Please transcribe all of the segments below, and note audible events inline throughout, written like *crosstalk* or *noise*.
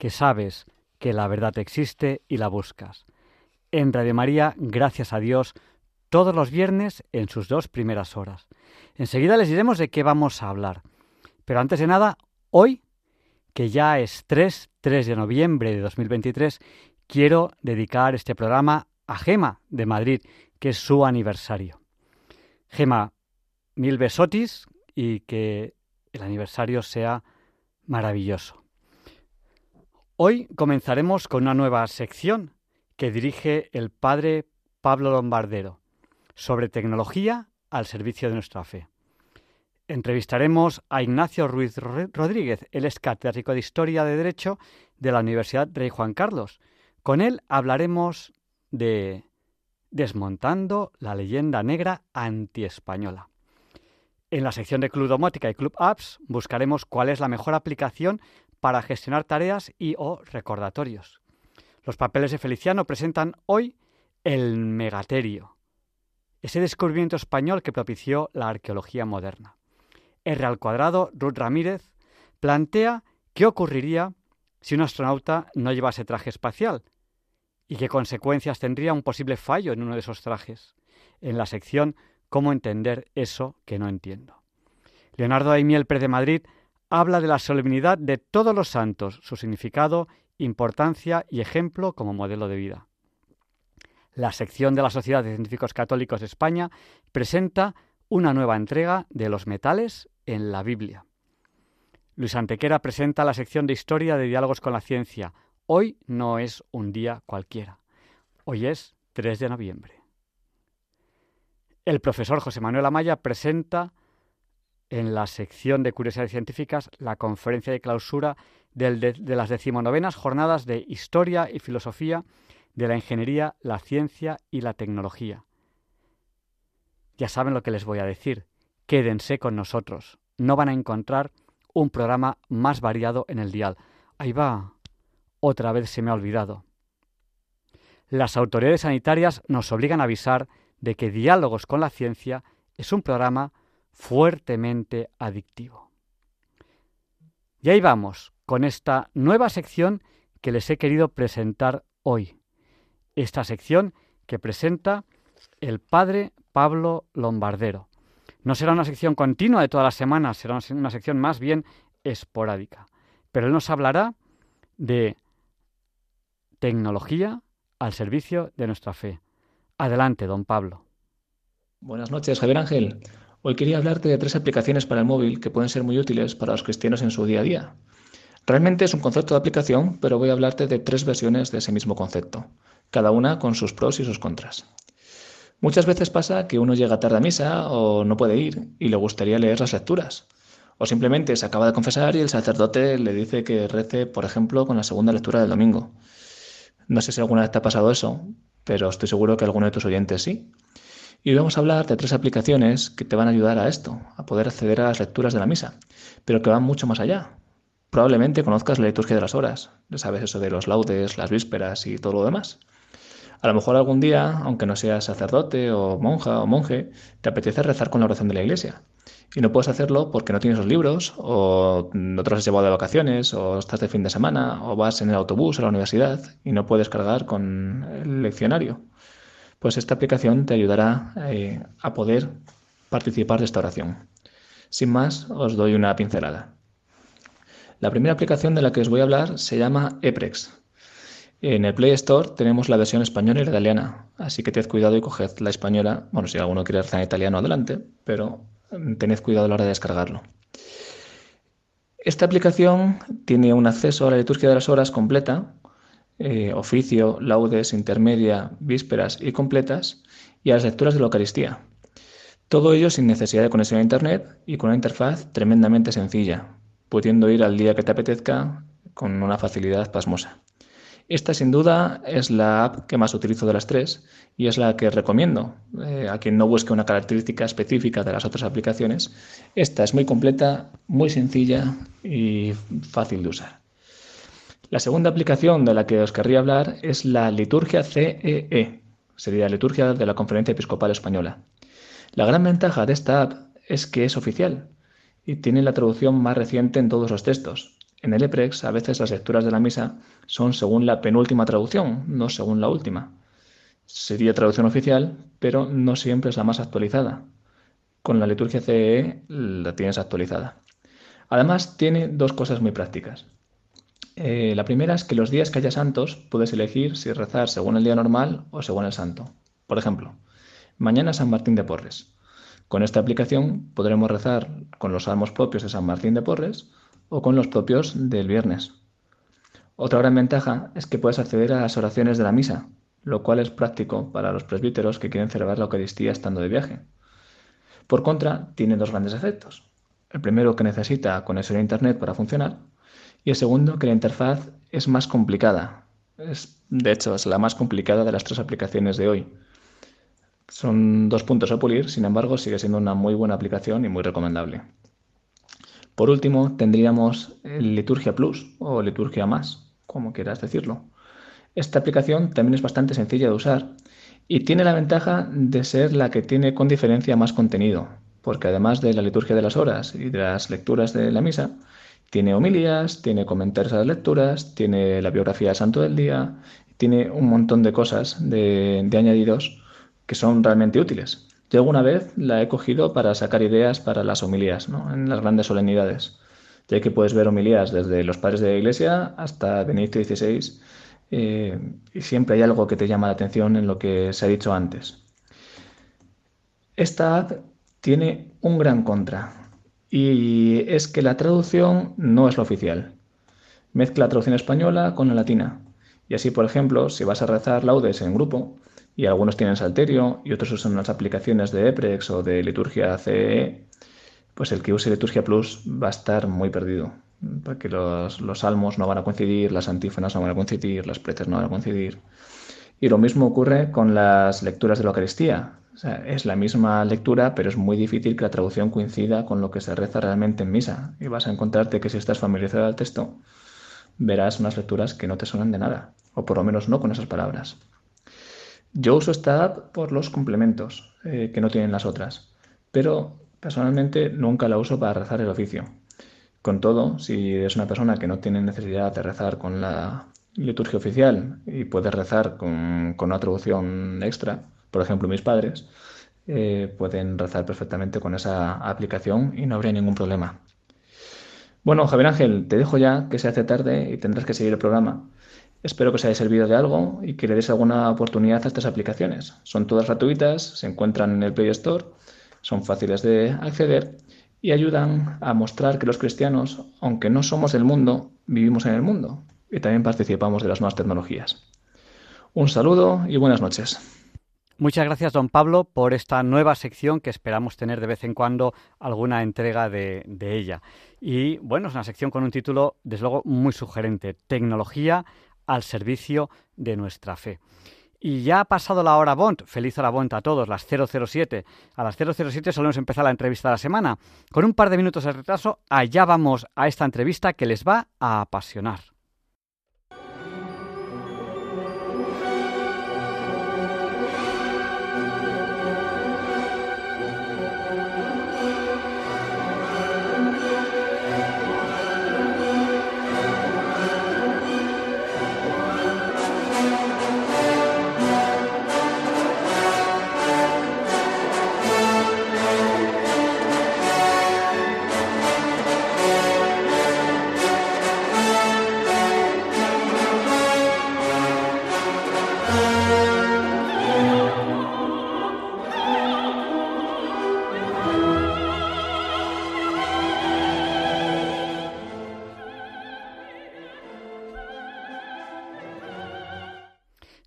que sabes que la verdad existe y la buscas. En Radio María, gracias a Dios, todos los viernes en sus dos primeras horas. Enseguida les diremos de qué vamos a hablar. Pero antes de nada, hoy, que ya es 3, 3 de noviembre de 2023, quiero dedicar este programa a Gema de Madrid, que es su aniversario. Gema, mil besotis y que el aniversario sea maravilloso. Hoy comenzaremos con una nueva sección que dirige el padre Pablo Lombardero sobre tecnología al servicio de nuestra fe. Entrevistaremos a Ignacio Ruiz Rodríguez, él es catedrático de Historia de Derecho de la Universidad Rey Juan Carlos. Con él hablaremos de desmontando la leyenda negra antiespañola. En la sección de Club Domótica y Club Apps buscaremos cuál es la mejor aplicación para gestionar tareas y o recordatorios. Los papeles de Feliciano presentan hoy el megaterio, ese descubrimiento español que propició la arqueología moderna. R al cuadrado, Ruth Ramírez, plantea qué ocurriría si un astronauta no llevase traje espacial y qué consecuencias tendría un posible fallo en uno de esos trajes, en la sección Cómo entender eso que no entiendo. Leonardo Aimiel Pérez de Madrid habla de la solemnidad de todos los santos, su significado, importancia y ejemplo como modelo de vida. La sección de la Sociedad de Científicos Católicos de España presenta una nueva entrega de los metales en la Biblia. Luis Antequera presenta la sección de Historia de Diálogos con la Ciencia, Hoy no es un día cualquiera. Hoy es 3 de noviembre. El profesor José Manuel Amaya presenta en la sección de Curiosidades Científicas la conferencia de clausura de, las decimonovenas jornadas de Historia y Filosofía de la Ingeniería, la Ciencia y la Tecnología. Ya saben lo que les voy a decir. Quédense con nosotros. No van a encontrar un programa más variado en el dial. Ahí va otra vez se me ha olvidado. Las autoridades sanitarias nos obligan a avisar de que Diálogos con la Ciencia es un programa fuertemente adictivo. Y ahí vamos, con esta nueva sección que les he querido presentar hoy. Esta sección que presenta el padre Pablo Lombardero. No será una sección continua de todas las semanas, será una sección más bien esporádica. Pero él nos hablará de tecnología al servicio de nuestra fe. Adelante, don Pablo. Buenas noches, Javier Ángel. Hoy quería hablarte de tres aplicaciones para el móvil que pueden ser muy útiles para los cristianos en su día a día. Realmente es un concepto de aplicación, pero voy a hablarte de tres versiones de ese mismo concepto, cada una con sus pros y sus contras. Muchas veces pasa que uno llega tarde a misa o no puede ir y le gustaría leer las lecturas. O simplemente se acaba de confesar y el sacerdote le dice que rece, por ejemplo, con la segunda lectura del domingo. No sé si alguna vez te ha pasado eso, pero estoy seguro que alguno de tus oyentes sí. Y hoy vamos a hablar de tres aplicaciones que te van a ayudar a esto, a poder acceder a las lecturas de la misa, pero que van mucho más allá. Probablemente conozcas la liturgia de las horas, sabes eso de los laudes, las vísperas y todo lo demás. A lo mejor algún día, aunque no seas sacerdote o monja o monje, te apetece rezar con la oración de la iglesia y no puedes hacerlo porque no tienes los libros o no te los has llevado de vacaciones o estás de fin de semana o vas en el autobús a la universidad y no puedes cargar con el leccionario. Pues esta aplicación te ayudará eh, a poder participar de esta oración. Sin más, os doy una pincelada. La primera aplicación de la que os voy a hablar se llama EPREX. En el Play Store tenemos la versión española y la italiana, así que tened cuidado y coged la española. Bueno, si alguno quiere rezar en italiano, adelante, pero mm, tened cuidado a la hora de descargarlo. Esta aplicación tiene un acceso a la liturgia de las horas completa, eh, oficio, laudes, intermedia, vísperas y completas, y a las lecturas de la Eucaristía. Todo ello sin necesidad de conexión a Internet y con una interfaz tremendamente sencilla, pudiendo ir al día que te apetezca con una facilidad pasmosa. Esta sin duda es la app que más utilizo de las tres y es la que recomiendo eh, a quien no busque una característica específica de las otras aplicaciones. Esta es muy completa, muy sencilla y fácil de usar. La segunda aplicación de la que os querría hablar es la liturgia CEE, e. sería la liturgia de la Conferencia Episcopal Española. La gran ventaja de esta app es que es oficial y tiene la traducción más reciente en todos los textos, en el EPREX a veces las lecturas de la misa son según la penúltima traducción, no según la última. Sería traducción oficial, pero no siempre es la más actualizada. Con la liturgia CE e la tienes actualizada. Además, tiene dos cosas muy prácticas. Eh, la primera es que los días que haya santos puedes elegir si rezar según el día normal o según el santo. Por ejemplo, mañana San Martín de Porres. Con esta aplicación podremos rezar con los salmos propios de San Martín de Porres o con los propios del viernes. Otra gran ventaja es que puedes acceder a las oraciones de la misa, lo cual es práctico para los presbíteros que quieren celebrar la Eucaristía estando de viaje. Por contra, tiene dos grandes efectos. El primero que necesita conexión a Internet para funcionar y el segundo que la interfaz es más complicada. Es, de hecho, es la más complicada de las tres aplicaciones de hoy. Son dos puntos a pulir, sin embargo, sigue siendo una muy buena aplicación y muy recomendable. Por último, tendríamos Liturgia Plus o Liturgia Más, como quieras decirlo. Esta aplicación también es bastante sencilla de usar y tiene la ventaja de ser la que tiene con diferencia más contenido, porque además de la liturgia de las horas y de las lecturas de la misa, tiene homilías, tiene comentarios a las lecturas, tiene la biografía del santo del día, tiene un montón de cosas de, de añadidos que son realmente útiles. Yo alguna vez la he cogido para sacar ideas para las homilías, ¿no? en las grandes solemnidades, ya que puedes ver homilías desde los padres de la iglesia hasta Benedicto XVI eh, y siempre hay algo que te llama la atención en lo que se ha dicho antes. Esta app tiene un gran contra y es que la traducción no es la oficial. Mezcla la traducción española con la latina. Y así, por ejemplo, si vas a rezar laudes en grupo, y algunos tienen Salterio y otros usan las aplicaciones de EPREX o de Liturgia CE, pues el que use Liturgia Plus va a estar muy perdido, porque los, salmos no van a coincidir, las antífonas no van a coincidir, las preces no van a coincidir. Y lo mismo ocurre con las lecturas de la Eucaristía. Es la misma lectura, pero es muy difícil que la traducción coincida con lo que se reza realmente en misa. Y vas a encontrarte que si estás familiarizado al texto, verás unas lecturas que no te suenan de nada, o por lo menos no con esas palabras. Yo uso esta app por los complementos eh, que no tienen las otras, pero personalmente nunca la uso para rezar el oficio. Con todo, si eres una persona que no tiene necesidad de rezar con la liturgia oficial y puedes rezar con, una traducción extra, por ejemplo mis padres, eh, pueden rezar perfectamente con esa aplicación y no habría ningún problema. Bueno, Javier Ángel, te dejo ya que se hace tarde y tendrás que seguir el programa. Espero que os haya servido de algo y que le deis alguna oportunidad a estas aplicaciones. Son todas gratuitas, se encuentran en el Play Store, son fáciles de acceder y ayudan a mostrar que los cristianos, aunque no somos del mundo, vivimos en el mundo y también participamos de las nuevas tecnologías. Un saludo y buenas noches. Muchas gracias, don Pablo, por esta nueva sección que esperamos tener de vez en cuando alguna entrega de, ella. Y bueno, es una sección con un título, desde luego, muy sugerente, Tecnología al servicio de nuestra fe. Y ya ha pasado la hora Bond, feliz hora Bond a todos, las 007. A las 007 solemos empezar la entrevista de la semana. Con un par de minutos de retraso, allá vamos a esta entrevista que les va a apasionar.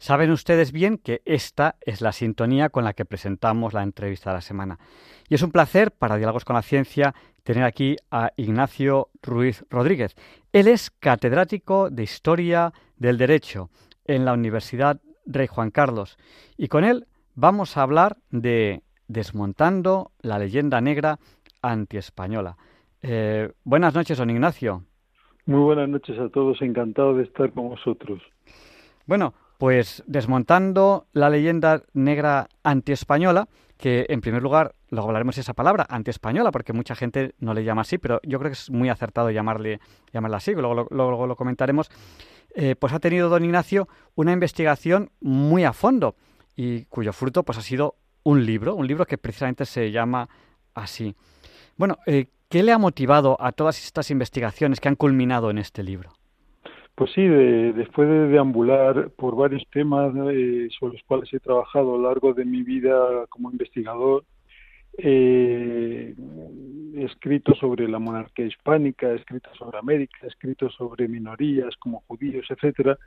Saben ustedes bien que esta es la sintonía con la que presentamos la entrevista de la semana. Y es un placer para Diálogos con la Ciencia tener aquí a Ignacio Ruiz Rodríguez. Él es catedrático de Historia del Derecho en la Universidad Rey Juan Carlos. Y con él vamos a hablar de Desmontando la leyenda negra antiespañola. Eh, buenas noches, don Ignacio. Muy buenas noches a todos, encantado de estar con vosotros. Bueno, pues desmontando la leyenda negra antiespañola, que en primer lugar, luego hablaremos de esa palabra, antiespañola, porque mucha gente no le llama así, pero yo creo que es muy acertado llamarle, llamarla así, luego, luego, lo comentaremos, eh, pues ha tenido don Ignacio una investigación muy a fondo y cuyo fruto pues ha sido un libro, un libro que precisamente se llama así. Bueno, eh, ¿qué le ha motivado a todas estas investigaciones que han culminado en este libro? Pues sí, después de deambular por varios temas eh, sobre los cuales he trabajado a lo largo de mi vida como investigador, eh, he escrito sobre la monarquía hispánica, he escrito sobre América, he escrito sobre minorías como judíos, etcétera.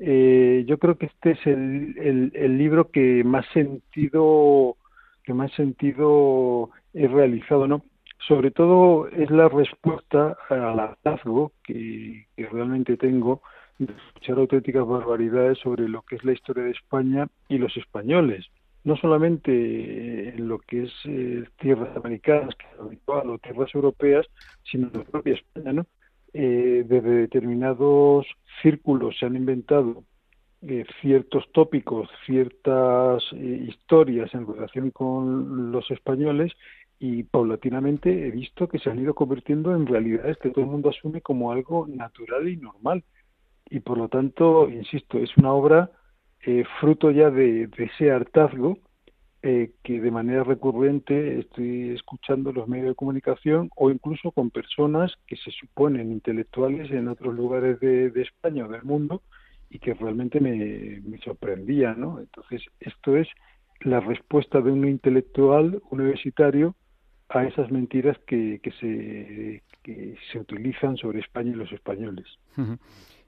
Eh, yo creo que este es el, el, libro que más sentido que más sentido he realizado, ¿no? Sobre todo es la respuesta al hartazgo que, realmente tengo de escuchar auténticas barbaridades sobre lo que es la historia de España y los españoles. No solamente en lo que es eh, tierras americanas, que es habitual, o tierras europeas, sino en la propia España, ¿no? Eh, desde determinados círculos se han inventado eh, ciertos tópicos, ciertas historias en relación con los españoles y paulatinamente he visto que se han ido convirtiendo en realidades que todo el mundo asume como algo natural y normal. Y por lo tanto, insisto, es una obra eh, fruto ya de, ese hartazgo eh, que de manera recurrente estoy escuchando los medios de comunicación o incluso con personas que se suponen intelectuales en otros lugares de, España o del mundo y que realmente me, me sorprendía, ¿no? Entonces, esto es la respuesta de un intelectual universitario a esas mentiras que, que, se, que se utilizan sobre España y los españoles.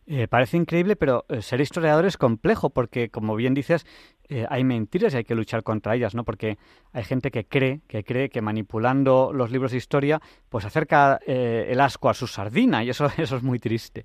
Eh, parece increíble, pero eh, ser historiador es complejo porque, como bien dices, eh, hay mentiras y hay que luchar contra ellas, ¿no? Porque hay gente que cree, que cree que manipulando los libros de historia, pues acerca el asco a su sardina y eso, *laughs* eso es muy triste.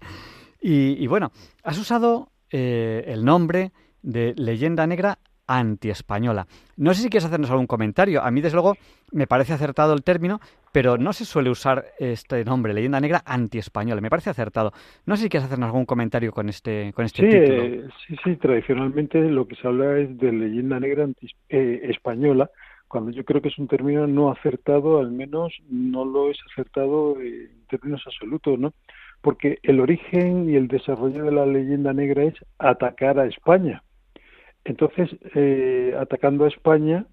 Y, y bueno, has usado el nombre de leyenda negra antiespañola. No sé si quieres hacernos algún comentario. A mí, desde luego, me parece acertado el término, pero no se suele usar este nombre, leyenda negra antiespañola. Me parece acertado. No sé si quieres hacernos algún comentario con este, con este título. Eh, sí, sí, tradicionalmente lo que se habla es de leyenda negra anti, eh, española, cuando yo creo que es un término no acertado, al menos no lo es acertado en términos absolutos, ¿no? Porque el origen y el desarrollo de la leyenda negra es atacar a España entonces, eh, atacando a España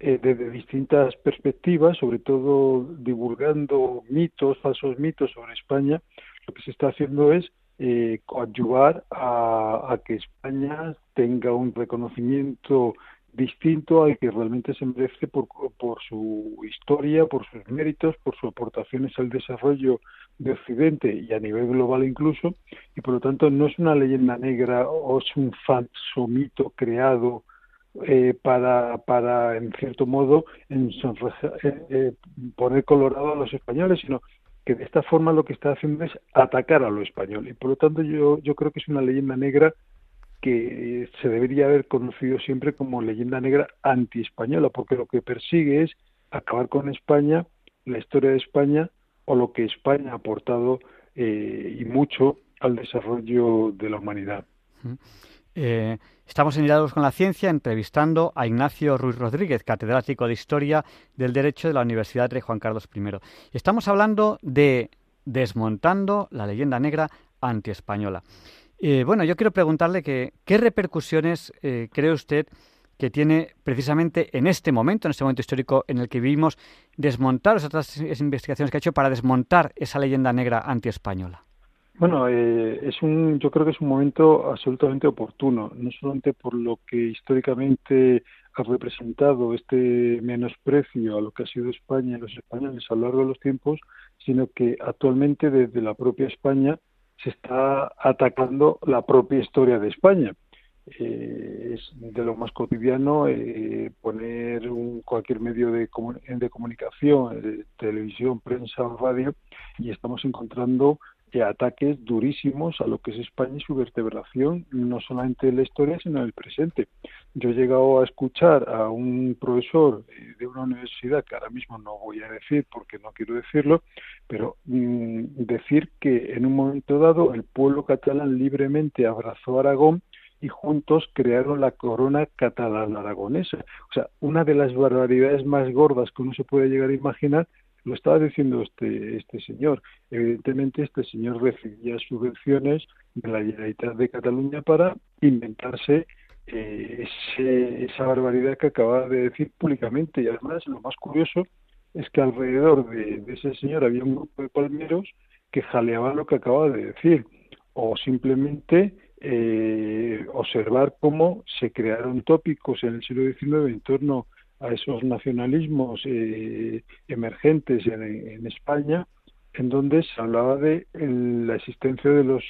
eh, desde distintas perspectivas, sobre todo divulgando mitos, falsos mitos sobre España, lo que se está haciendo es eh, coadyuvar a, que España tenga un reconocimiento distinto al que realmente se merece por, su historia, por sus méritos, por sus aportaciones al desarrollo de Occidente y a nivel global incluso, y por lo tanto no es una leyenda negra o es un falso mito creado eh, para, para, en cierto modo, eh, eh, poner colorado a los españoles, sino que de esta forma lo que está haciendo es atacar a lo español. Y por lo tanto yo, yo creo que es una leyenda negra que se debería haber conocido siempre como leyenda negra anti-española, porque lo que persigue es acabar con España, la historia de España o lo que España ha aportado eh, y mucho al desarrollo de la humanidad. Eh, estamos en Diálogos con la Ciencia entrevistando a Ignacio Ruiz Rodríguez, catedrático de Historia del Derecho de la Universidad de Juan Carlos I. Estamos hablando de desmontando la leyenda negra anti-española. Eh, bueno, yo quiero preguntarle que, qué repercusiones eh, cree usted que tiene precisamente en este momento, en este momento histórico en el que vivimos, desmontar esas investigaciones que ha hecho para desmontar esa leyenda negra anti-española. Bueno, eh, es un, yo creo que es un momento absolutamente oportuno, no solamente por lo que históricamente ha representado este menosprecio a lo que ha sido España y los españoles a lo largo de los tiempos, sino que actualmente desde la propia España se está atacando la propia historia de España. eh, es de lo más cotidiano eh, poner un, cualquier medio de, de comunicación, de televisión, prensa radio, y estamos encontrando ataques durísimos a lo que es España y su vertebración, no solamente en la historia, sino en el presente. Yo he llegado a escuchar a un profesor eh, de una universidad, que ahora mismo no voy a decir porque no quiero decirlo, pero mm, decir que en un momento dado el pueblo catalán libremente abrazó a Aragón y juntos crearon la corona catalana aragonesa. O sea, una de las barbaridades más gordas que uno se puede llegar a imaginar lo estaba diciendo este, este señor. Evidentemente, este señor recibía subvenciones de la Generalitat de Cataluña para inventarse eh, esa barbaridad que acababa de decir públicamente. Y además, lo más curioso es que alrededor de, ese señor había un grupo de palmeros que jaleaban lo que acababa de decir, o simplemente eh, observar cómo se crearon tópicos en el siglo XIX en torno a esos nacionalismos eh, emergentes en, España, en donde se hablaba de la existencia de los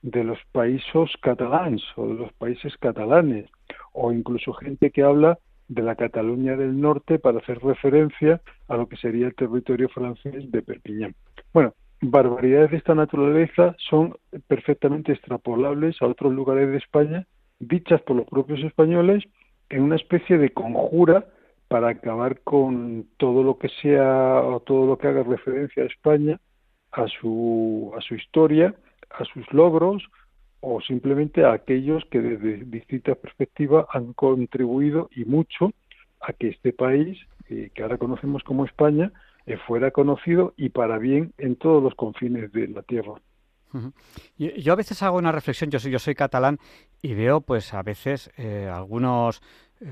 de los países catalanes o de los países catalanes, o incluso gente que habla de la Cataluña del Norte para hacer referencia a lo que sería el territorio francés de Perpiñán. Bueno, barbaridades de esta naturaleza son perfectamente extrapolables a otros lugares de España, dichas por los propios españoles en una especie de conjura para acabar con todo lo que sea o todo lo que haga referencia a España, a su, a su historia, a sus logros o simplemente a aquellos que desde distintas perspectivas han contribuido y mucho a que este país, eh, que ahora conocemos como España, eh, fuera conocido y para bien en todos los confines de la tierra. Yo a veces hago una reflexión, yo soy, yo soy catalán y veo pues a veces eh, algunos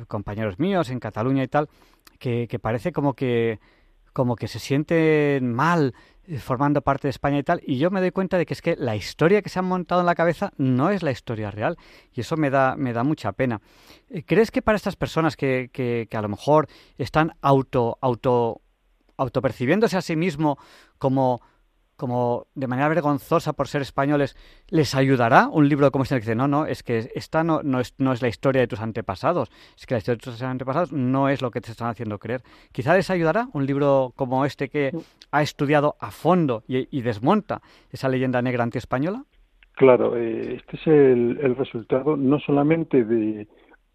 compañeros míos en Cataluña y tal, que, parece como que como que se sienten mal eh, formando parte de España y tal, y yo me doy cuenta de que es que la historia que se han montado en la cabeza no es la historia real, y eso me da, me da mucha pena. Eh, ¿Crees que para estas personas que, que, que a lo mejor están auto, auto, autopercibiéndose a sí mismo como como de manera vergonzosa por ser españoles, ¿les ayudará un libro como este que dice, no, no, es que esta no, no, es, no es la historia de tus antepasados, es que la historia de tus antepasados no es lo que te están haciendo creer? Quizá les ayudará un libro como este que ha estudiado a fondo y, desmonta esa leyenda negra antiespañola. Claro, eh, este es el, el resultado no solamente de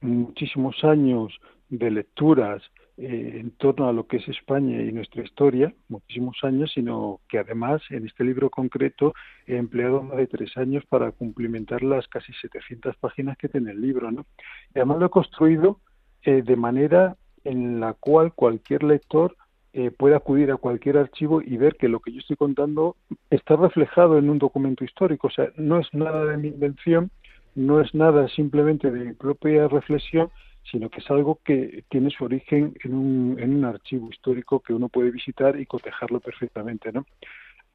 muchísimos años de lecturas, eh, en torno a lo que es España y nuestra historia, muchísimos años, sino que además en este libro concreto he empleado más de tres años para cumplimentar las casi 700 páginas que tiene el libro. ¿no? Y además lo he construido eh, de manera en la cual cualquier lector eh, puede acudir a cualquier archivo y ver que lo que yo estoy contando está reflejado en un documento histórico. O sea, no es nada de mi invención, no es nada simplemente de mi propia reflexión, sino que es algo que tiene su origen en un, en un archivo histórico que uno puede visitar y cotejarlo perfectamente, ¿no?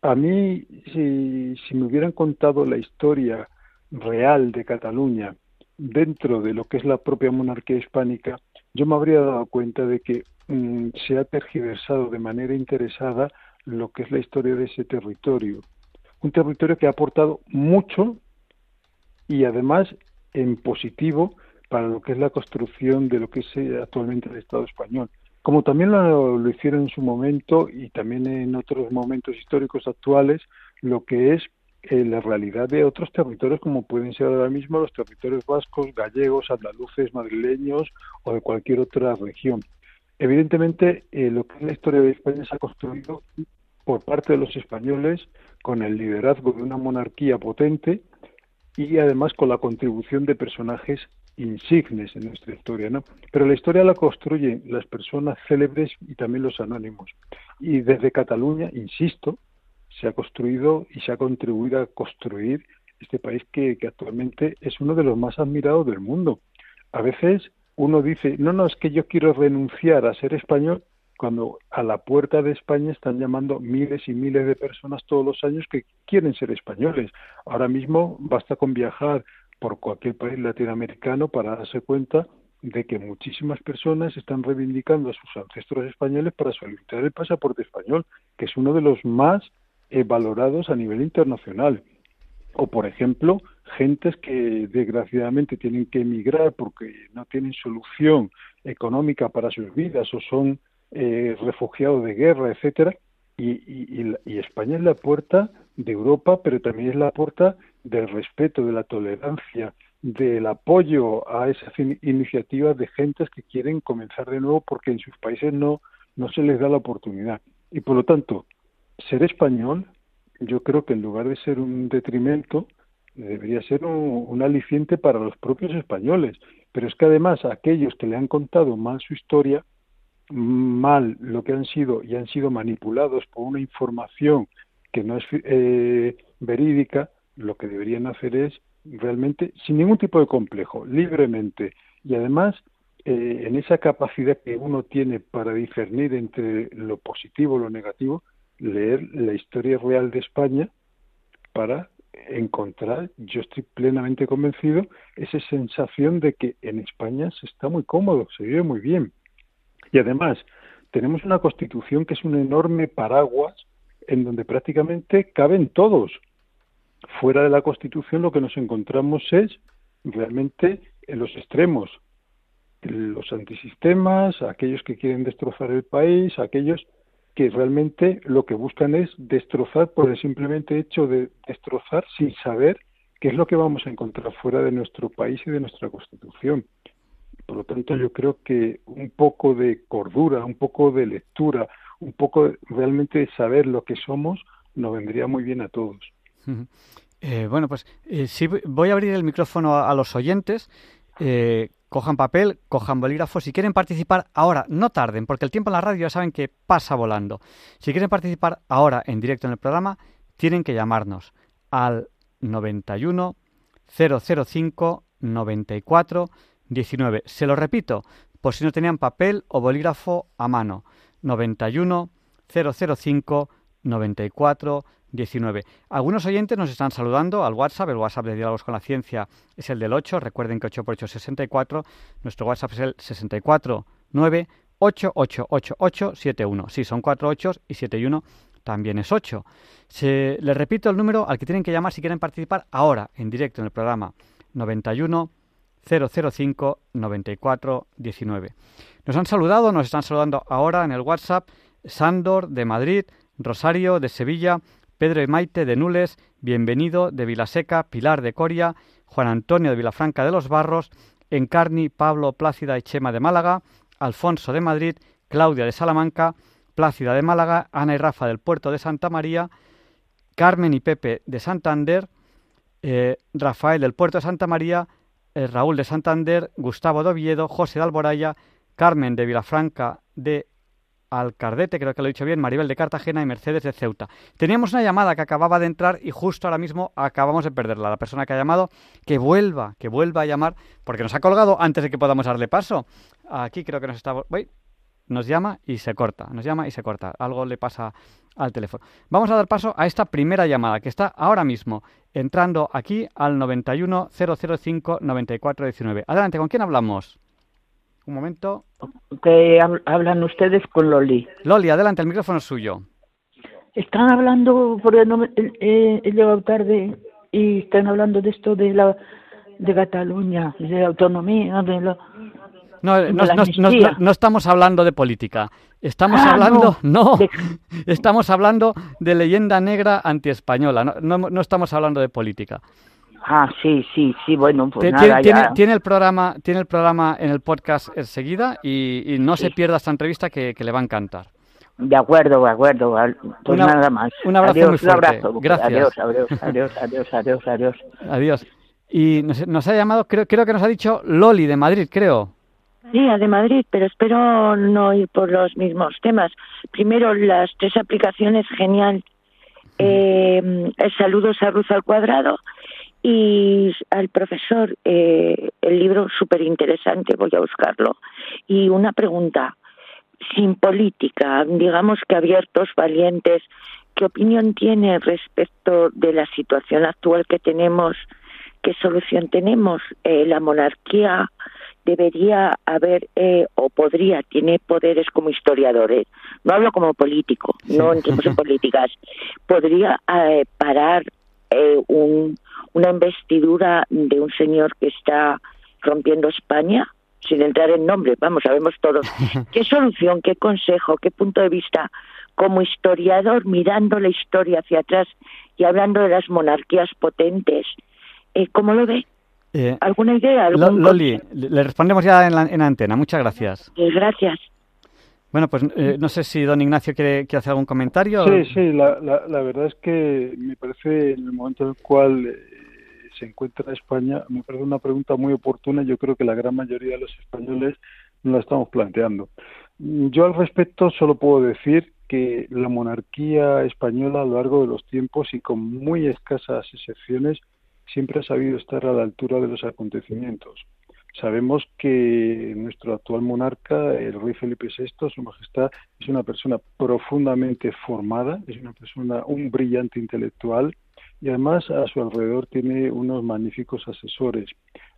A mí, si, me hubieran contado la historia real de Cataluña dentro de lo que es la propia monarquía hispánica, yo me habría dado cuenta de que mm, se ha tergiversado de manera interesada lo que es la historia de ese territorio. Un territorio que ha aportado mucho y además en positivo para lo que es la construcción de lo que es eh, actualmente el Estado español. Como también lo, hicieron en su momento y también en otros momentos históricos actuales, lo que es eh, la realidad de otros territorios como pueden ser ahora mismo los territorios vascos, gallegos, andaluces, madrileños o de cualquier otra región. Evidentemente, eh, lo que es la historia de España se ha construido por parte de los españoles con el liderazgo de una monarquía potente y además con la contribución de personajes insignes en nuestra historia, ¿no? Pero la historia la construyen las personas célebres y también los anónimos. Y desde Cataluña, insisto, se ha construido y se ha contribuido a construir este país que, que actualmente es uno de los más admirados del mundo. A veces uno dice, no, no, es que yo quiero renunciar a ser español cuando a la puerta de España están llamando miles y miles de personas todos los años que quieren ser españoles. Ahora mismo basta con viajar por cualquier país latinoamericano para darse cuenta de que muchísimas personas están reivindicando a sus ancestros españoles para solicitar el pasaporte español, que es uno de los más eh, valorados a nivel internacional. O, por ejemplo, gentes que desgraciadamente tienen que emigrar porque no tienen solución económica para sus vidas o son eh, refugiados de guerra, etcétera. Y, y, y, España es la puerta de Europa, pero también es la puerta del respeto, de la tolerancia, del apoyo a esas iniciativas de gentes que quieren comenzar de nuevo porque en sus países no, no se les da la oportunidad. Y por lo tanto, ser español, yo creo que en lugar de ser un detrimento, debería ser un, aliciente para los propios españoles. Pero es que además aquellos que le han contado mal su historia, mal lo que han sido y han sido manipulados por una información que no es eh, verídica, lo que deberían hacer es realmente, sin ningún tipo de complejo, libremente y además eh, en esa capacidad que uno tiene para discernir entre lo positivo y lo negativo, leer la historia real de España para encontrar, yo estoy plenamente convencido, esa sensación de que en España se está muy cómodo, se vive muy bien. Y además, tenemos una constitución que es un enorme paraguas en donde prácticamente caben todos. Fuera de la constitución lo que nos encontramos es realmente en los extremos, los antisistemas, aquellos que quieren destrozar el país, aquellos que realmente lo que buscan es destrozar por el simplemente hecho de destrozar sin saber qué es lo que vamos a encontrar fuera de nuestro país y de nuestra constitución. Por lo tanto, yo creo que un poco de cordura, un poco de lectura, un poco realmente de saber lo que somos, nos vendría muy bien a todos. Eh, bueno, pues eh, voy a abrir el micrófono a, los oyentes. Eh, cojan papel, cojan bolígrafo. Si quieren participar ahora, no tarden, porque el tiempo en la radio ya saben que pasa volando. Si quieren participar ahora en directo en el programa, tienen que llamarnos al 91 005 94 19. Se lo repito, por si no tenían papel o bolígrafo a mano. 91 005 94 19. Algunos oyentes nos están saludando al WhatsApp. El WhatsApp de Diálogos con la Ciencia es el del 8. Recuerden que 8 por 8 es 64. Nuestro WhatsApp es el 649 888871. Sí, son 4 8 y 7 y 1 también es 8. Se, les repito el número al que tienen que llamar si quieren participar ahora en directo en el programa 91 005 94 19. Nos han saludado, nos están saludando ahora en el WhatsApp Sandor de Madrid, Rosario de Sevilla, Pedro y Maite de Nules, Bienvenido de Vilaseca, Pilar de Coria, Juan Antonio de Vilafranca de los Barros, Encarni, Pablo, Plácida y Chema de Málaga, Alfonso de Madrid, Claudia de Salamanca, Plácida de Málaga, Ana y Rafa del Puerto de Santa María, Carmen y Pepe de Santander, eh, Rafael del Puerto de Santa María, eh, Raúl de Santander, Gustavo de Oviedo, José de Alboraya, Carmen de Vilafranca de Alcardete, creo que lo he dicho bien, Maribel de Cartagena y Mercedes de Ceuta. Teníamos una llamada que acababa de entrar y justo ahora mismo acabamos de perderla. La persona que ha llamado, que vuelva, que vuelva a llamar, porque nos ha colgado antes de que podamos darle paso. Aquí creo que nos está... Nos llama y se corta, nos llama y se corta. Algo le pasa al teléfono. Vamos a dar paso a esta primera llamada que está ahora mismo entrando aquí al 91 005 9419. Adelante, ¿con quién hablamos? Un momento. Que hablan ustedes con Loli. Loli, adelante, el micrófono es suyo. Están hablando, porque no, he llegado tarde, y están hablando de esto de la de Cataluña, de la autonomía, de la... No, no, no, estamos hablando de política. Estamos ah, hablando, no, estamos hablando de leyenda negra antiespañola. No, no, estamos hablando de política. Ah, sí, sí, sí, bueno, pues tiene, tiene, el programa, tiene el programa en el podcast enseguida y, no se pierda esta entrevista que, le va a encantar. De acuerdo, de acuerdo. Pues nada más. Un abrazo muy fuerte. Un abrazo. Gracias. Adiós, adiós, adiós, adiós, adiós, adiós. *laughs* Adiós. Y nos, ha llamado, creo, creo que nos ha dicho Loli de Madrid, creo. Sí, de Madrid, pero espero no ir por los mismos temas. Primero, las tres aplicaciones, genial. Eh, saludos a Ruth al cuadrado y al profesor eh, el libro súper interesante, voy a buscarlo. Y una pregunta, sin política, digamos que abiertos, valientes, ¿qué opinión tiene respecto de la situación actual que tenemos? ¿Qué solución tenemos? Eh, la monarquía debería haber eh, o podría, tiene poderes como historiadores, no hablo como político, no en *laughs* políticas, podría parar un una investidura de un señor que está rompiendo España, sin entrar en nombre, vamos, sabemos todos. *laughs* ¿Qué solución, qué consejo, qué punto de vista como historiador, mirando la historia hacia atrás y hablando de las monarquías potentes, eh, ¿cómo lo ve? Eh, ¿Alguna idea? Loli, le respondemos ya en la, en antena. Muchas gracias. Eh, gracias. Bueno, pues no sé si don Ignacio quiere, hacer algún comentario. Sí, sí, la, la, verdad es que me parece en el momento en el cual se encuentra España, me parece una pregunta muy oportuna. Yo creo que la gran mayoría de los españoles no la estamos planteando. Yo al respecto solo puedo decir que la monarquía española a lo largo de los tiempos y con muy escasas excepciones siempre ha sabido estar a la altura de los acontecimientos. Sabemos que nuestro actual monarca, el rey Felipe VI, su majestad, es una persona profundamente formada, es una persona, un brillante intelectual y además a su alrededor tiene unos magníficos asesores.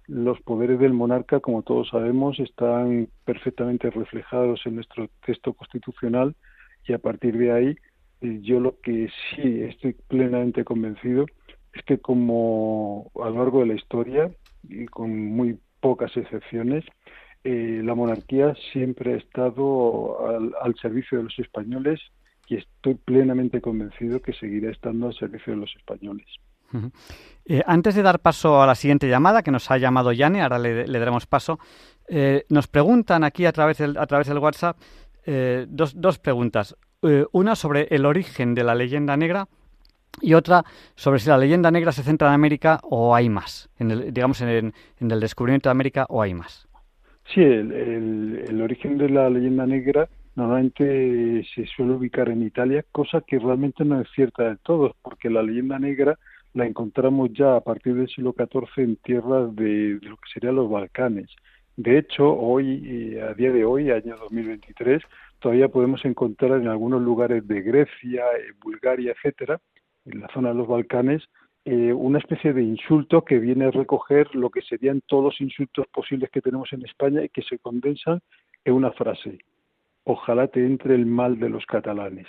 Los poderes del monarca, como todos sabemos, están perfectamente reflejados en nuestro texto constitucional y a partir de ahí eh, yo lo que sí estoy plenamente convencido es que como a lo largo de la historia y con muy pocas excepciones, eh, la monarquía siempre ha estado al, servicio de los españoles y estoy plenamente convencido que seguirá estando al servicio de los españoles. Eh, antes de dar paso a la siguiente llamada, que nos ha llamado Yane, ahora le, daremos paso, nos preguntan aquí a través del, a través del WhatsApp eh, dos, dos, preguntas. Eh, una sobre el origen de la leyenda negra y otra sobre si la leyenda negra se centra en América o hay más, en el, digamos en el, descubrimiento de América o hay más. Sí, el, el, origen de la leyenda negra normalmente se suele ubicar en Italia, cosa que realmente no es cierta del todo, porque la leyenda negra la encontramos ya a partir del siglo XIV en tierras de, de lo que serían los Balcanes. De hecho, hoy, a día de hoy, año 2023, todavía podemos encontrar en algunos lugares de Grecia, Bulgaria, etcétera, en la zona de los Balcanes, eh, una especie de insulto que viene a recoger lo que serían todos los insultos posibles que tenemos en España y que se condensan en una frase. Ojalá te entre el mal de los catalanes.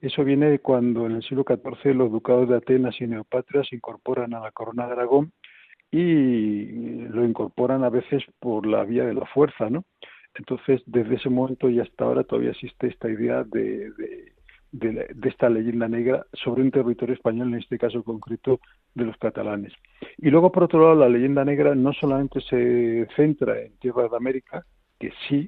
Eso viene de cuando en el siglo XIV los ducados de Atenas y Neopatria se incorporan a la corona de Aragón y lo incorporan a veces por la vía de la fuerza, ¿no? Entonces, desde ese momento y hasta ahora todavía existe esta idea de, de, esta leyenda negra sobre un territorio español, en este caso concreto de los catalanes. Y luego, por otro lado, la leyenda negra no solamente se centra en tierras de América, que sí,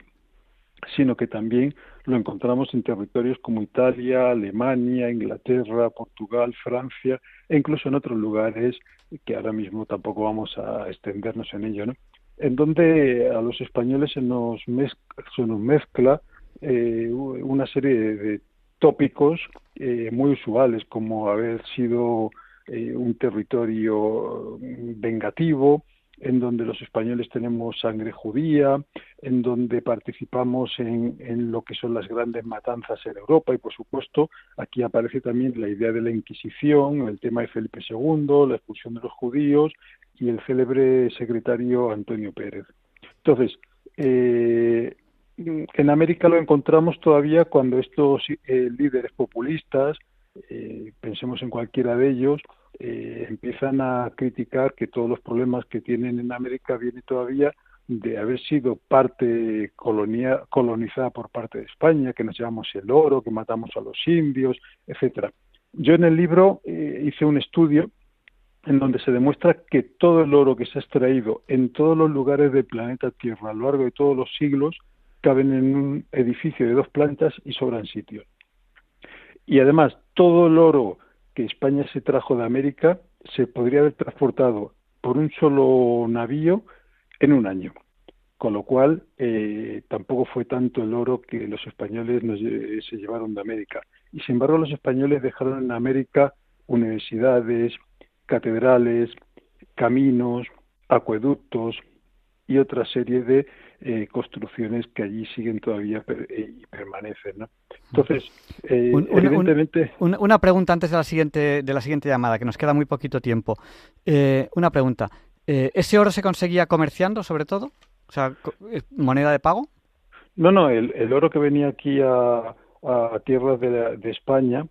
sino que también lo encontramos en territorios como Italia, Alemania, Inglaterra, Portugal, Francia e incluso en otros lugares que ahora mismo tampoco vamos a extendernos en ello, ¿no? En donde a los españoles se nos mezcla, eh, una serie de, tópicos eh, muy usuales como haber sido eh, un territorio vengativo, en donde los españoles tenemos sangre judía, en donde participamos en, en, lo que son las grandes matanzas en Europa y por supuesto aquí aparece también la idea de la Inquisición, el tema de Felipe II, la expulsión de los judíos y el célebre secretario Antonio Pérez. Entonces, eh, en América lo encontramos todavía cuando estos eh, líderes populistas, eh, pensemos en cualquiera de ellos, eh, empiezan a criticar que todos los problemas que tienen en América vienen todavía de haber sido parte colonia, colonizada por parte de España, que nos llevamos el oro, que matamos a los indios, etcétera. Yo en el libro eh, hice un estudio en donde se demuestra que todo el oro que se ha extraído en todos los lugares del planeta Tierra a lo largo de todos los siglos caben en un edificio de dos plantas y sobran sitios. Y además, todo el oro que España se trajo de América se podría haber transportado por un solo navío en un año. Con lo cual, eh, tampoco fue tanto el oro que los españoles se llevaron de América. Y sin embargo, los españoles dejaron en América universidades, catedrales, caminos, acueductos y otra serie de eh, construcciones que allí siguen todavía eh, y permanecen. ¿no? Entonces, eh, evidentemente... una pregunta antes de la siguiente, de la siguiente llamada, que nos queda muy poquito tiempo. una pregunta. ¿Ese oro se conseguía comerciando, sobre todo? O sea, moneda de pago. No, no, el, oro que venía aquí a, tierras de, de España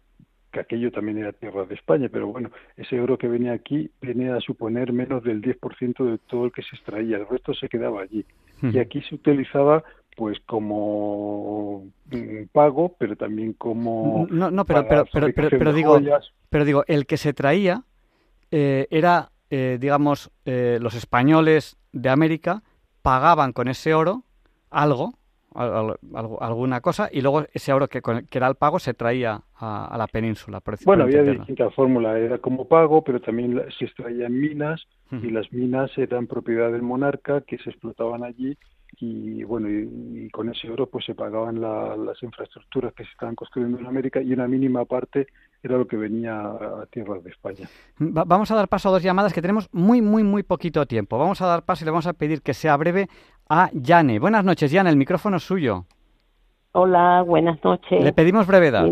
que aquello también era tierra de España, pero bueno, ese oro que venía aquí viene a suponer menos del 10% de todo el que se extraía, el resto se quedaba allí. Y aquí se utilizaba pues como pago, pero también como no, no, pero pero pero, pero, digo, pero digo, el que se traía eh, era, eh, digamos, eh, los españoles de América pagaban con ese oro algo alguna cosa y luego ese oro que, que era el pago se traía a, la península. bueno, había distintas fórmulas, era como pago, pero también se extraían minas y las minas eran propiedad del monarca que se explotaban allí y bueno y, con ese oro pues se pagaban las infraestructuras que se estaban construyendo en América y una mínima parte era lo que venía a tierras de España. vamos a dar paso a dos llamadas que tenemos muy muy muy poquito tiempo. Vamos a dar paso y le vamos a pedir que sea breve a Yane. Buenas noches, Yane, el micrófono es suyo. Hola, buenas noches. Le pedimos brevedad.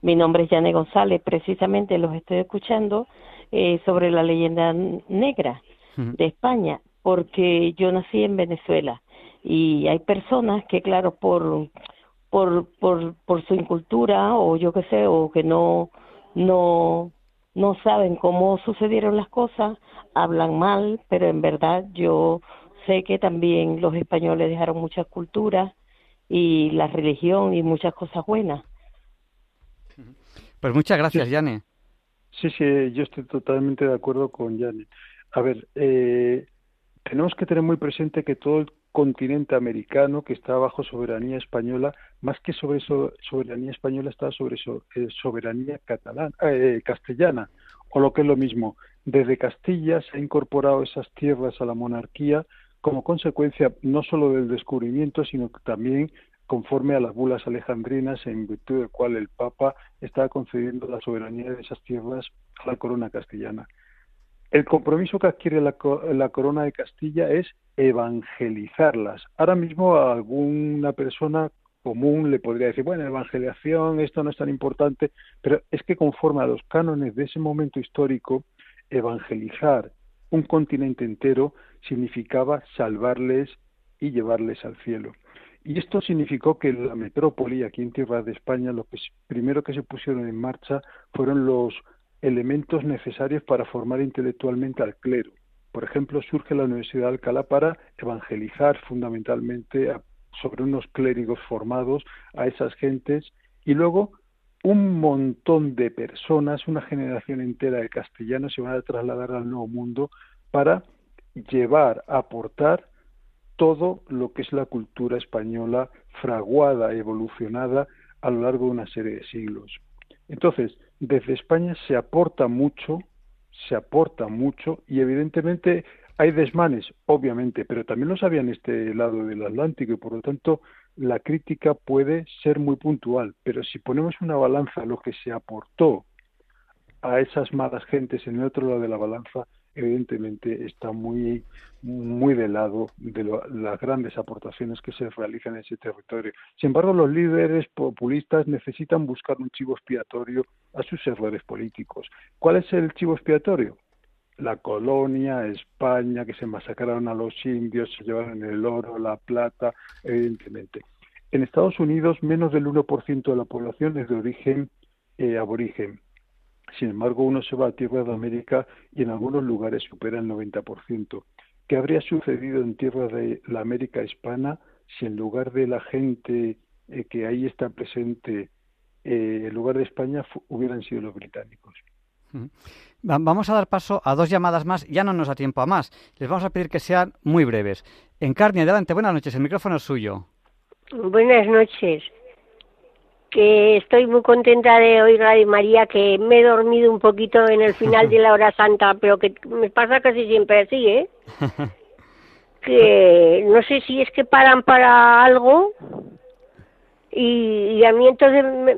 Mi, nombre es Yane González, precisamente los estoy escuchando eh, sobre la leyenda negra de España, porque yo nací en Venezuela y hay personas que claro por por por por su incultura o yo qué sé o que no no no saben cómo sucedieron las cosas hablan mal pero en verdad yo sé que también los españoles dejaron muchas culturas y la religión y muchas cosas buenas. Pues muchas gracias Yane. Sí sí yo estoy totalmente de acuerdo con Yane. A ver eh, tenemos que tener muy presente que todo el continente americano que está bajo soberanía española, más que sobre soberanía española, está sobre eh, soberanía catalana, eh, castellana, o lo que es lo mismo, desde Castilla se ha incorporado esas tierras a la monarquía como consecuencia no solo del descubrimiento, sino también conforme a las bulas alejandrinas, en virtud del cual el Papa estaba concediendo la soberanía de esas tierras a la corona castellana. El compromiso que adquiere la, corona de Castilla es evangelizarlas. Ahora mismo a alguna persona común le podría decir, bueno, evangelización, esto no es tan importante, pero es que conforme a los cánones de ese momento histórico, evangelizar un continente entero significaba salvarles y llevarles al cielo. Y esto significó que la metrópoli, aquí en Tierra de España, lo que primero que se pusieron en marcha fueron los elementos necesarios para formar intelectualmente al clero. Por ejemplo, surge la Universidad de Alcalá para evangelizar fundamentalmente sobre unos clérigos formados a esas gentes y luego un montón de personas, una generación entera de castellanos se van a trasladar al Nuevo Mundo para llevar, aportar todo lo que es la cultura española fraguada, evolucionada a lo largo de una serie de siglos. Entonces, desde España se aporta mucho, se aporta mucho y evidentemente hay desmanes, obviamente, pero también los había este lado del Atlántico y por lo tanto la crítica puede ser muy puntual, pero si ponemos una balanza lo que se aportó a esas malas gentes en el otro lado de la balanza, evidentemente está muy muy del lado de las grandes aportaciones que se realizan en ese territorio. Sin embargo, los líderes populistas necesitan buscar un chivo expiatorio a sus errores políticos. ¿Cuál es el chivo expiatorio? La colonia, España, que se masacraron a los indios, se llevaron el oro, la plata, evidentemente. En Estados Unidos, menos del 1% de la población es de origen eh, aborigen sin embargo, uno se va a Tierra de América y en algunos lugares supera el 90%. ¿Qué habría sucedido en Tierra de la América hispana si en lugar de la gente eh, que ahí está presente, eh, en lugar de España, hubieran sido los británicos? Vamos a dar paso a dos llamadas más, ya no nos da tiempo a más. Les vamos a pedir que sean muy breves. Encarni, adelante, buenas noches, el micrófono es suyo. Buenas noches que estoy muy contenta de oír Radio María, que me he dormido un poquito en el final de la hora santa, pero que me pasa casi siempre así, ¿eh? *laughs* que no sé si es que paran para algo y, a mí entonces me,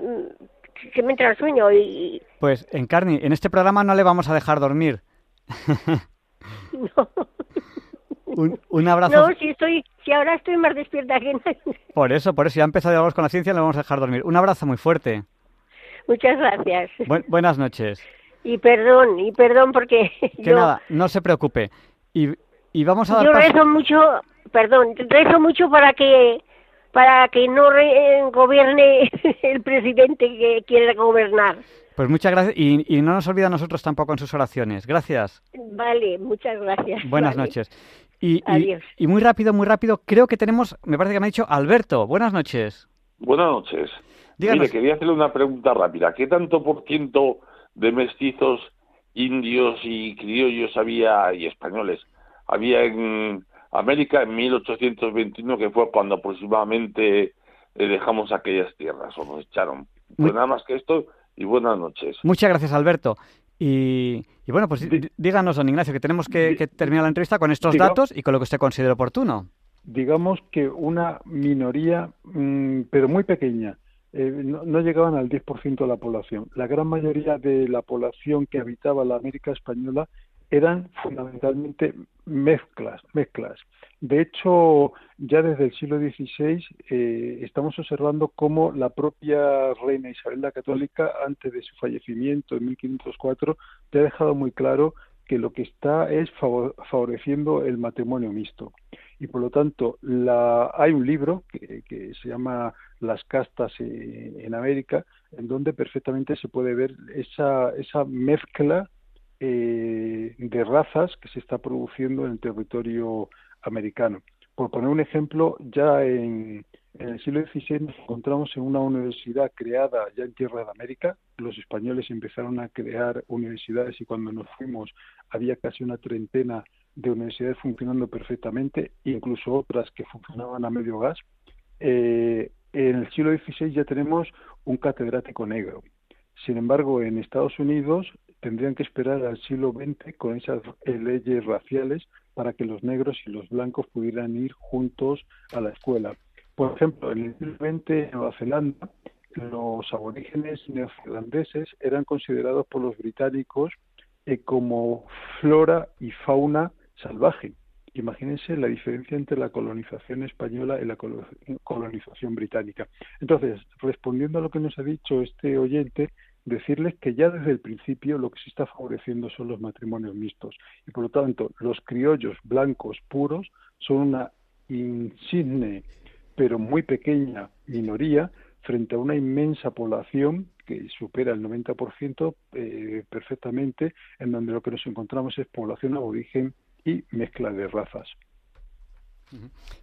que me entra el sueño y... Pues, Encarni, en este programa no le vamos a dejar dormir. *laughs* no. Un, abrazo. No, si estoy, si ahora estoy más despierta que nadie. Por eso, por eso, ya ha empezado Diálogos con la Ciencia, le vamos a dejar dormir. Un abrazo muy fuerte. Muchas gracias. buenas noches. Y perdón, y perdón porque Que nada, no se preocupe. Y, y vamos a dar Yo rezo mucho, perdón, rezo mucho para que para que no gobierne *laughs* el presidente que quiere gobernar. Pues muchas gracias y, no nos olvida a nosotros tampoco en sus oraciones. Gracias. Vale, muchas gracias. Buenas noches. Y, y, muy rápido, muy rápido, creo que tenemos, me parece que me ha dicho Alberto. Buenas noches. Buenas noches. Mire, quería hacerle una pregunta rápida. ¿Qué tanto por ciento de mestizos indios y criollos había, y españoles, había en América en 1821, que fue cuando aproximadamente eh, dejamos aquellas tierras o nos echaron? Pues nada más que esto y buenas noches. Muchas gracias, Alberto. Y, bueno, pues díganos, don Ignacio, que tenemos que, terminar la entrevista con estos datos y con lo que usted considere oportuno. Digamos que una minoría, mm, pero muy pequeña, eh, no, llegaban al 10% de la población. La gran mayoría de la población que habitaba la América española eran fundamentalmente mezclas, mezclas. De hecho, ya desde el siglo XVI eh, estamos observando cómo la propia reina Isabel la Católica, antes de su fallecimiento en 1504, te ha dejado muy claro que lo que está es favoreciendo el matrimonio mixto. Y por lo tanto, la, hay un libro que, se llama Las castas en América, en donde perfectamente se puede ver esa, esa mezcla eh, de razas que se está produciendo en el territorio americano. Por poner un ejemplo, ya en, el siglo XVI nos encontramos en una universidad creada ya en Tierra de América. Los españoles empezaron a crear universidades y cuando nos fuimos había casi una treintena de universidades funcionando perfectamente, incluso otras que funcionaban a medio gas. Eh, en el siglo XVI ya tenemos un catedrático negro. Sin embargo, en Estados Unidos tendrían que esperar al siglo XX con esas leyes raciales para que los negros y los blancos pudieran ir juntos a la escuela. Por ejemplo, en el siglo XX en Nueva Zelanda, los aborígenes neozelandeses eran considerados por los británicos eh, como flora y fauna salvaje. Imagínense la diferencia entre la colonización española y la colonización británica. Entonces, respondiendo a lo que nos ha dicho este oyente, decirles que ya desde el principio lo que se está favoreciendo son los matrimonios mixtos y por lo tanto los criollos blancos puros son una insigne pero muy pequeña minoría frente a una inmensa población que supera el 90% eh, perfectamente, en donde lo que nos encontramos es población aborigen y mezcla de razas.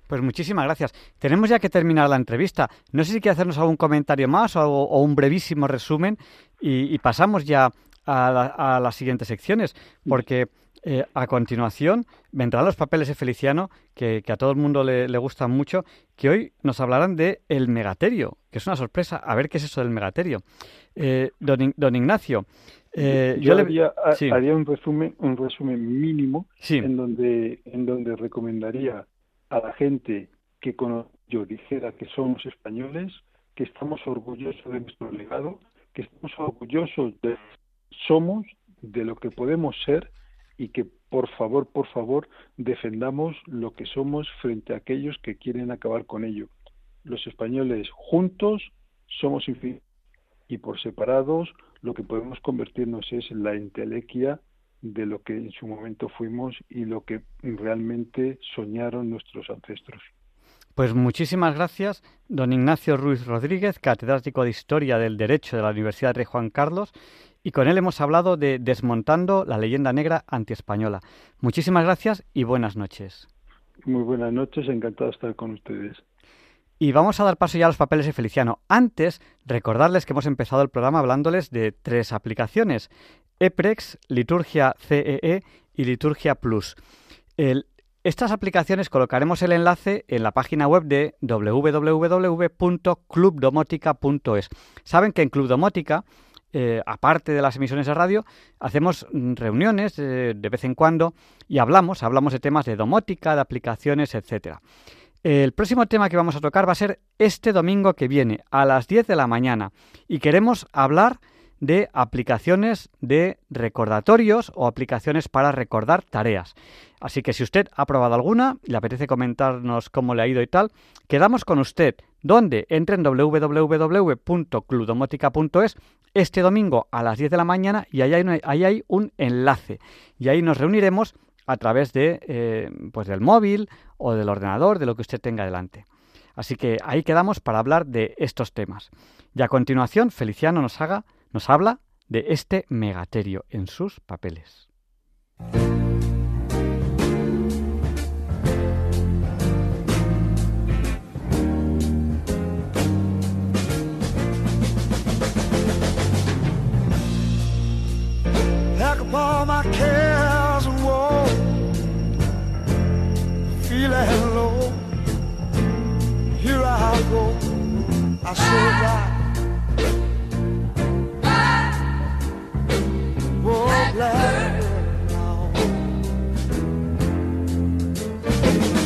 Pues muchísimas gracias. Tenemos ya que terminar la entrevista. No sé si quiere hacernos algún comentario más o, un brevísimo resumen y, pasamos ya a, las siguientes secciones, porque eh, a continuación vendrán los papeles de Feliciano, que, a todo el mundo le, gustan mucho, que hoy nos hablarán de el megaterio, que es una sorpresa. A ver qué es eso del megaterio. Eh, don, Ignacio, eh, yo, haría, un resumen, un resumen mínimo en donde en donde recomendaría a la gente que con yo dijera que somos españoles, que estamos orgullosos de nuestro legado, que estamos orgullosos de somos, de lo que podemos ser y que por favor, por favor, defendamos lo que somos frente a aquellos que quieren acabar con ello. Los españoles juntos somos infinitos y por separados lo que podemos convertirnos es en la intelequia de lo que en su momento fuimos y lo que realmente soñaron nuestros ancestros. Pues muchísimas gracias, don Ignacio Ruiz Rodríguez, catedrático de Historia del Derecho de la Universidad de Juan Carlos, y con él hemos hablado de Desmontando la leyenda negra antiespañola. Muchísimas gracias y buenas noches. Muy buenas noches, encantado de estar con ustedes. Y vamos a dar paso ya a los papeles de Feliciano. Antes, recordarles que hemos empezado el programa hablándoles de tres aplicaciones. EPREX, Liturgia CEE e y Liturgia Plus. estas aplicaciones colocaremos el enlace en la página web de www.clubdomótica.es. Saben que en Club Domótica, eh, aparte de las emisiones de radio, hacemos reuniones de vez en cuando y hablamos, hablamos de temas de domótica, de aplicaciones, etcétera. El próximo tema que vamos a tocar va a ser este domingo que viene, a las 10 de la mañana, y queremos hablar de aplicaciones de recordatorios o aplicaciones para recordar tareas. Así que si usted ha probado alguna y le apetece comentarnos cómo le ha ido y tal, quedamos con usted. ¿Dónde? Entre en www.cludomotica.es este domingo a las 10 de la mañana y ahí hay, hay un enlace. Y ahí nos reuniremos a través de, eh, pues del móvil o del ordenador, de lo que usted tenga delante. Así que ahí quedamos para hablar de estos temas. Y a continuación, Feliciano nos haga nos habla de este megaterio en sus papeles.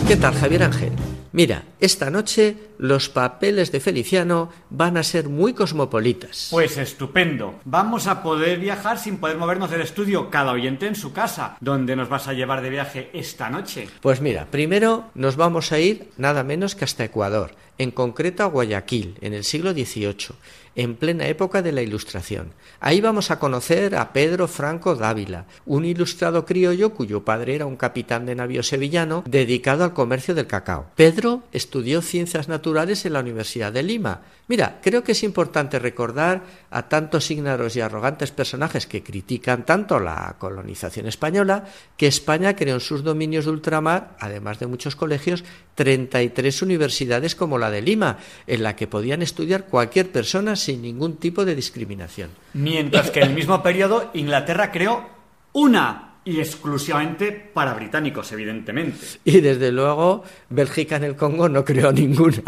¿Qué tal, Javier Ángel? Mira, esta noche los papeles de Feliciano van a ser muy cosmopolitas. Pues estupendo. Vamos a poder viajar sin poder movernos del estudio, cada oyente en su casa. ¿Dónde nos vas a llevar de viaje esta noche? Pues mira, primero nos vamos a ir nada menos que hasta Ecuador, en concreto a Guayaquil, en el siglo XVIII en plena época de la Ilustración. Ahí vamos a conocer a Pedro Franco Dávila, un ilustrado criollo cuyo padre era un capitán de navío sevillano dedicado al comercio del cacao. Pedro estudió ciencias naturales en la Universidad de Lima. Mira, creo que es importante recordar a tantos ígnaros y arrogantes personajes que critican tanto la colonización española que España creó en sus dominios de ultramar, además de muchos colegios, 33 universidades como de Lima, en la que podían estudiar cualquier persona sin ningún tipo de discriminación. Mientras que en el mismo periodo Inglaterra creó una y exclusivamente para británicos, evidentemente. Y desde luego Bélgica en el Congo no creó ninguna.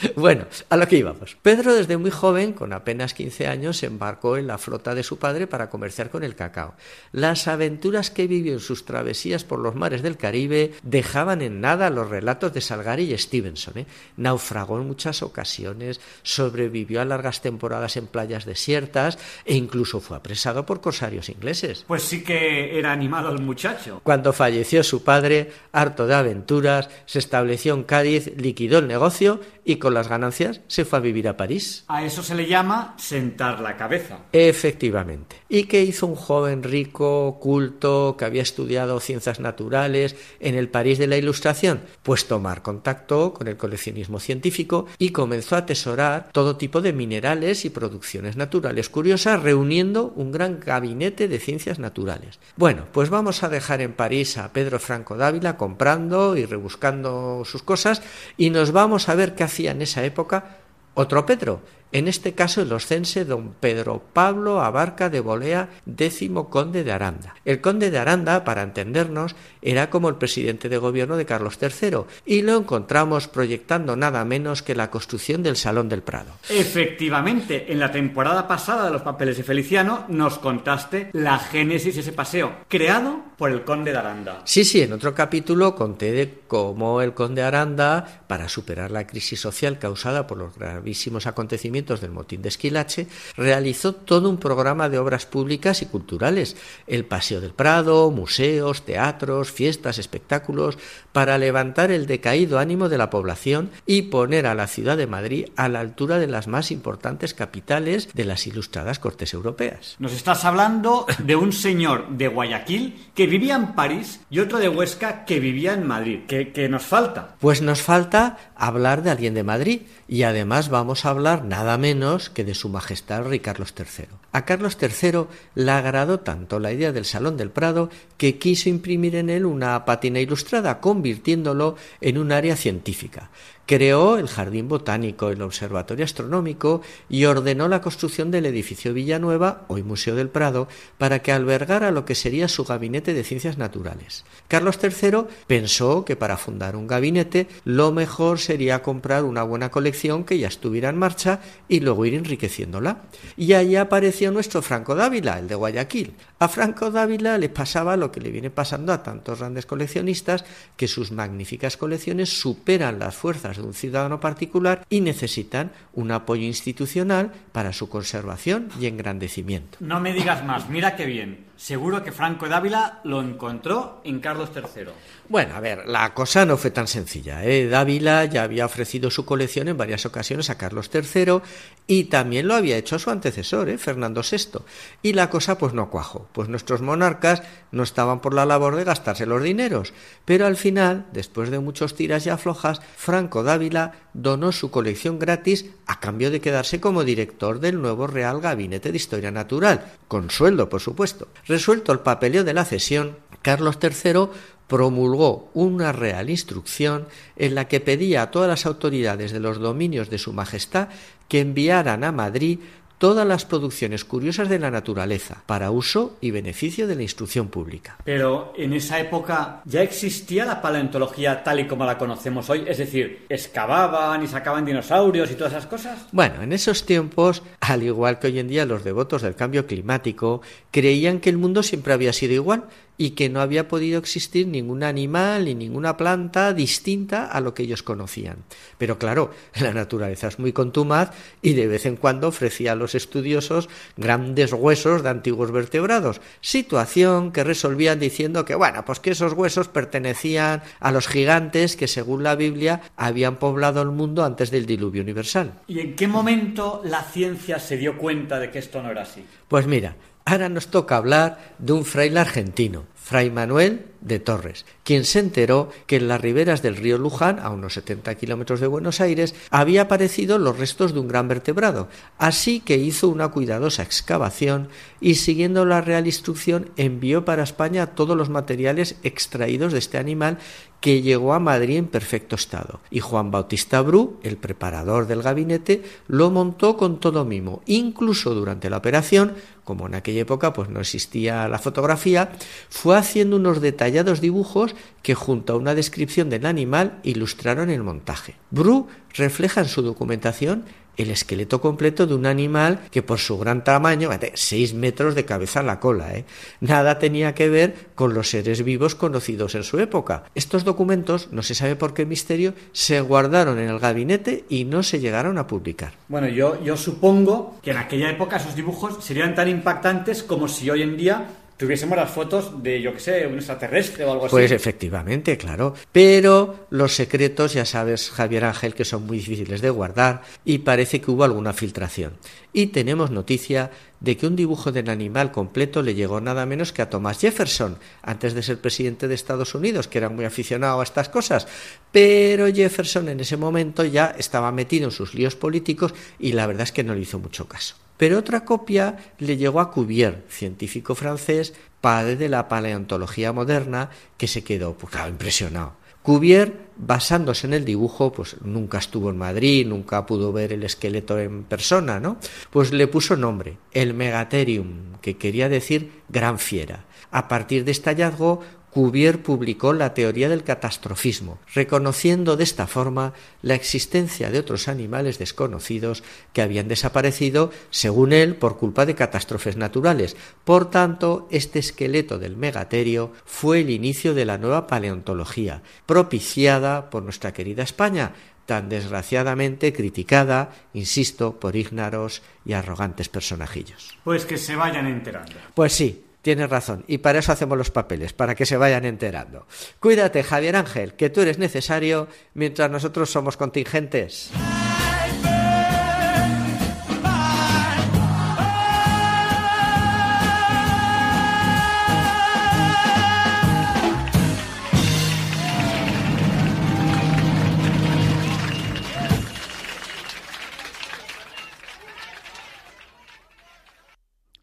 *laughs* Bueno, a lo que íbamos. Pedro desde muy joven, con apenas 15 años, se embarcó en la flota de su padre para comerciar con el cacao. Las aventuras que vivió en sus travesías por los mares del Caribe dejaban en nada los relatos de Salgari y Stevenson. ¿eh? Naufragó en muchas ocasiones, sobrevivió a largas temporadas en playas desiertas e incluso fue apresado por corsarios ingleses. Pues sí que era animado el muchacho. Cuando falleció su padre, harto de aventuras, se estableció en Cádiz, liquidó el negocio y con las ganancias se fue a vivir a París. A eso se le llama sentar la cabeza. Efectivamente. ¿Y qué hizo un joven rico, culto, que había estudiado ciencias naturales en el París de la Ilustración? Pues tomar contacto con el coleccionismo científico y comenzó a atesorar todo tipo de minerales y producciones naturales curiosas, reuniendo un gran gabinete de ciencias naturales. Bueno, pues vamos a dejar en París a Pedro Franco Dávila comprando y rebuscando sus cosas y nos vamos a ver qué hacía en esa época otro Pedro, en este caso el oscense don Pedro Pablo Abarca de Bolea, décimo conde de Aranda. El conde de Aranda, para entendernos, era como el presidente de gobierno de Carlos III, y lo encontramos proyectando nada menos que la construcción del Salón del Prado. Efectivamente, en la temporada pasada de los papeles de Feliciano nos contaste la génesis de ese paseo, creado por el conde de Aranda. Sí, sí, en otro capítulo conté de cómo el conde de Aranda, para superar la crisis social causada por los gravísimos acontecimientos del motín de Esquilache, realizó todo un programa de obras públicas y culturales, el Paseo del Prado, museos, teatros, fiestas, espectáculos, para levantar el decaído ánimo de la población y poner a la ciudad de Madrid a la altura de las más importantes capitales de las ilustradas cortes europeas. Nos estás hablando de un señor de Guayaquil que vivía en París y otro de Huesca que vivía en Madrid. ¿Qué, qué nos falta? Pues nos falta hablar de alguien de Madrid y además vamos a hablar nada menos que de su majestad rey Carlos III. A Carlos III le agradó tanto la idea del Salón del Prado que quiso imprimir en él una pátina ilustrada, convirtiéndolo en un área científica. Creó el Jardín Botánico, el Observatorio Astronómico y ordenó la construcción del edificio Villanueva, hoy Museo del Prado, para que albergara lo que sería su gabinete de ciencias naturales. Carlos III pensó que para fundar un gabinete lo mejor sería comprar una buena colección que ya estuviera en marcha y luego ir enriqueciéndola. Y ahí apareció nuestro Franco Dávila, el de Guayaquil. A Franco Dávila le pasaba lo que le viene pasando a tantos grandes coleccionistas, que sus magníficas colecciones superan las fuerzas de un ciudadano particular y necesitan un apoyo institucional para su conservación y engrandecimiento. No me digas más, mira qué bien. Seguro que Franco Dávila lo encontró en Carlos III. Bueno, a ver, la cosa no fue tan sencilla. ¿eh? Dávila ya había ofrecido su colección en varias ocasiones a Carlos III y también lo había hecho a su antecesor, ¿eh? Fernando VI. Y la cosa pues no cuajó, pues nuestros monarcas no estaban por la labor de gastarse los dineros. Pero al final, después de muchos tiras y aflojas, Franco Dávila donó su colección gratis a cambio de quedarse como director del nuevo Real Gabinete de Historia Natural, con sueldo, por supuesto. Resuelto el papeleo de la cesión, Carlos III promulgó una real instrucción en la que pedía a todas las autoridades de los dominios de Su Majestad que enviaran a Madrid todas las producciones curiosas de la naturaleza para uso y beneficio de la instrucción pública. Pero en esa época ya existía la paleontología tal y como la conocemos hoy, es decir, excavaban y sacaban dinosaurios y todas esas cosas. Bueno, en esos tiempos, al igual que hoy en día los devotos del cambio climático, creían que el mundo siempre había sido igual y que no había podido existir ningún animal ni ninguna planta distinta a lo que ellos conocían. Pero claro, *laughs* la naturaleza es muy contumaz y de vez en cuando ofrecía a los estudiosos grandes huesos de antiguos vertebrados, situación que resolvían diciendo que bueno, pues que esos huesos pertenecían a los gigantes que según la Biblia habían poblado el mundo antes del diluvio universal. ¿Y en qué momento la ciencia se dio cuenta de que esto no era así? Pues mira, Ahora nos toca hablar de un fraile argentino, Fray Manuel de Torres, quien se enteró que en las riberas del río Luján, a unos 70 kilómetros de Buenos Aires, había aparecido los restos de un gran vertebrado, así que hizo una cuidadosa excavación y, siguiendo la real instrucción, envió para España todos los materiales extraídos de este animal que llegó a Madrid en perfecto estado. Y Juan Bautista Bru, el preparador del gabinete, lo montó con todo mimo. Incluso durante la operación, como en aquella época pues no existía la fotografía, fue haciendo unos detallados dibujos que junto a una descripción del animal ilustraron el montaje. Bru refleja en su documentación el esqueleto completo de un animal que por su gran tamaño, seis metros de cabeza a la cola, ¿eh? nada tenía que ver con los seres vivos conocidos en su época. Estos documentos, no se sabe por qué misterio, se guardaron en el gabinete y no se llegaron a publicar. Bueno, yo, yo supongo que en aquella época esos dibujos serían tan impactantes como si hoy en día tuviésemos las fotos de, yo qué sé, un extraterrestre o algo así. Pues efectivamente, claro. Pero los secretos, ya sabes, Javier Ángel, que son muy difíciles de guardar y parece que hubo alguna filtración. Y tenemos noticia de que un dibujo del animal completo le llegó nada menos que a Thomas Jefferson, antes de ser presidente de Estados Unidos, que era muy aficionado a estas cosas. Pero Jefferson en ese momento ya estaba metido en sus líos políticos y la verdad es que no le hizo mucho caso. Pero otra copia le llegó a Cuvier, científico francés, padre de la paleontología moderna, que se quedó pues, impresionado. Cuvier, basándose en el dibujo, pues nunca estuvo en Madrid, nunca pudo ver el esqueleto en persona, ¿no? Pues le puso nombre, el Megatherium, que quería decir gran fiera. A partir de este hallazgo, Cuvier publicó la teoría del catastrofismo, reconociendo de esta forma la existencia de otros animales desconocidos que habían desaparecido, según él, por culpa de catástrofes naturales. Por tanto, este esqueleto del megaterio fue el inicio de la nueva paleontología, propiciada por nuestra querida España, tan desgraciadamente criticada, insisto, por ígnaros y arrogantes personajillos. Pues que se vayan enterando. Pues sí, Tienes razón, y para eso hacemos los papeles, para que se vayan enterando. Cuídate, Javier Ángel, que tú eres necesario mientras nosotros somos contingentes.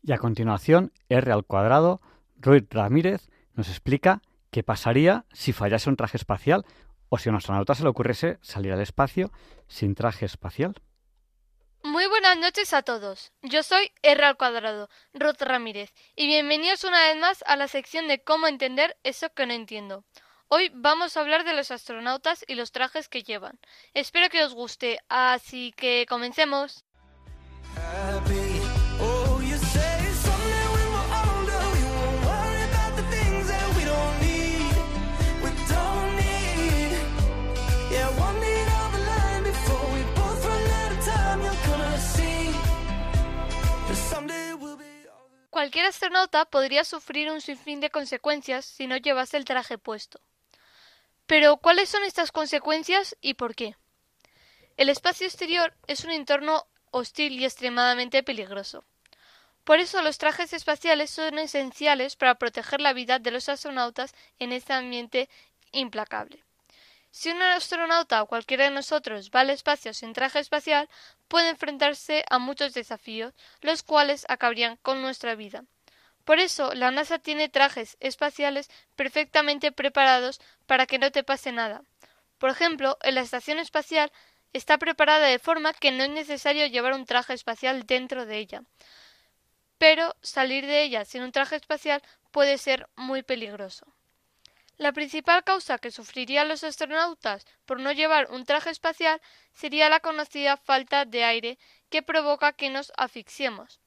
Y a continuación, R al cuadrado, Ruiz Ramírez nos explica qué pasaría si fallase un traje espacial o si a un astronauta se le ocurriese salir al espacio sin traje espacial. Muy buenas noches a todos. Yo soy R al cuadrado, Ruth Ramírez, y bienvenidos una vez más a la sección de cómo entender eso que no entiendo. Hoy vamos a hablar de los astronautas y los trajes que llevan. Espero que os guste, así que comencemos. Cualquier astronauta podría sufrir un sinfín de consecuencias si no llevase el traje puesto. Pero, ¿cuáles son estas consecuencias y por qué? El espacio exterior es un entorno hostil y extremadamente peligroso. Por eso los trajes espaciales son esenciales para proteger la vida de los astronautas en este ambiente implacable. Si un astronauta o cualquiera de nosotros va al espacio sin traje espacial, puede enfrentarse a muchos desafíos, los cuales acabarían con nuestra vida. Por eso, la NASA tiene trajes espaciales perfectamente preparados para que no te pase nada. Por ejemplo, en la estación espacial está preparada de forma que no es necesario llevar un traje espacial dentro de ella. Pero salir de ella sin un traje espacial puede ser muy peligroso. La principal causa que sufrirían los astronautas por no llevar un traje espacial sería la conocida falta de aire que provoca que nos asfixiemos.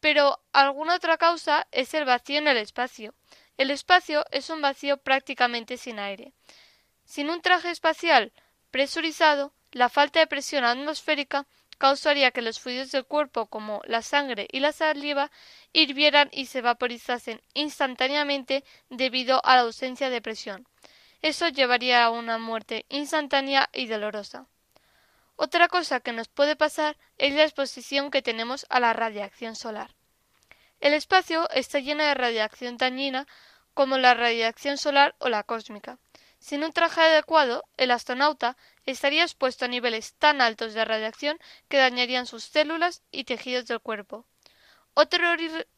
Pero alguna otra causa es el vacío en el espacio. El espacio es un vacío prácticamente sin aire. Sin un traje espacial presurizado, la falta de presión atmosférica causaría que los fluidos del cuerpo como la sangre y la saliva hirvieran y se vaporizasen instantáneamente debido a la ausencia de presión. Eso llevaría a una muerte instantánea y dolorosa. Otra cosa que nos puede pasar es la exposición que tenemos a la radiación solar. El espacio está lleno de radiación dañina como la radiación solar o la cósmica. Sin un traje adecuado, el astronauta estaría expuesto a niveles tan altos de radiación que dañarían sus células y tejidos del cuerpo. Otro,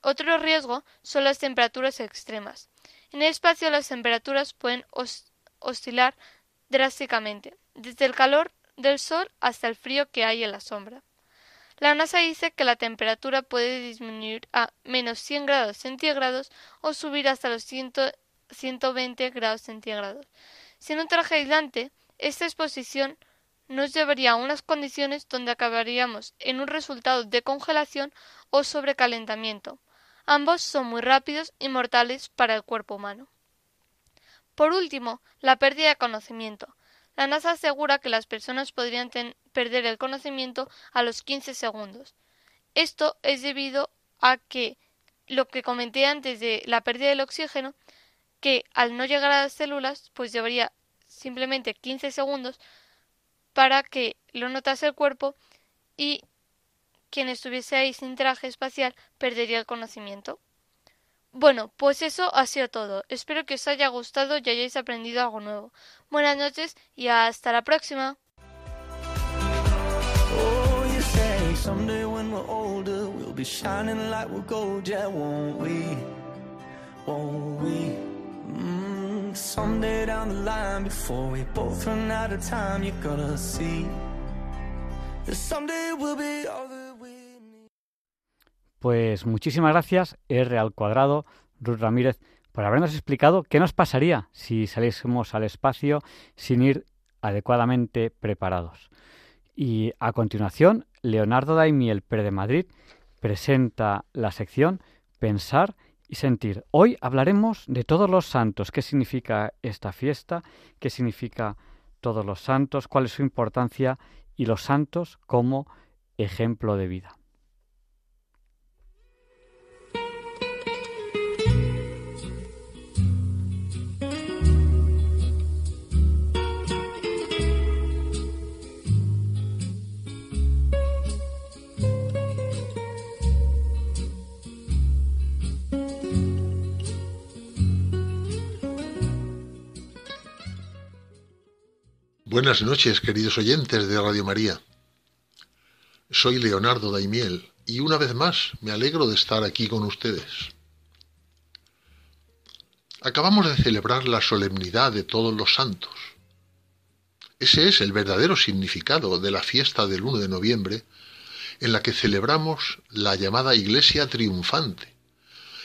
otro riesgo son las temperaturas extremas. En el espacio las temperaturas pueden oscilar drásticamente, desde el calor del sol hasta el frío que hay en la sombra. La NASA dice que la temperatura puede disminuir a menos 100 grados centígrados o subir hasta los 120 grados centígrados. Sin un traje aislante, esta exposición nos llevaría a unas condiciones donde acabaríamos en un resultado de congelación o sobrecalentamiento. Ambos son muy rápidos y mortales para el cuerpo humano. Por último, la pérdida de conocimiento. La NASA asegura que las personas podrían perder el conocimiento a los 15 segundos. Esto es debido a que lo que comenté antes de la pérdida del oxígeno, que al no llegar a las células, pues llevaría simplemente 15 segundos para que lo notase el cuerpo y quien estuviese ahí sin traje espacial perdería el conocimiento. Bueno, pues eso ha sido todo. Espero que os haya gustado y hayáis aprendido algo nuevo. Buenas noches y hasta la próxima. Pues muchísimas gracias, R al cuadrado, Ruth Ramírez, por habernos explicado qué nos pasaría si saliésemos al espacio sin ir adecuadamente preparados. Y a continuación, Leonardo Daimiel Pérez de Madrid presenta la sección Pensar Sentir. Hoy hablaremos de todos los santos, qué significa esta fiesta, qué significa todos los santos, cuál es su importancia y los santos como ejemplo de vida. Buenas noches, queridos oyentes de Radio María. Soy Leonardo Daimiel y una vez más me alegro de estar aquí con ustedes. Acabamos de celebrar la solemnidad de todos los santos. Ese es el verdadero significado de la fiesta del 1 de noviembre en la que celebramos la llamada Iglesia triunfante,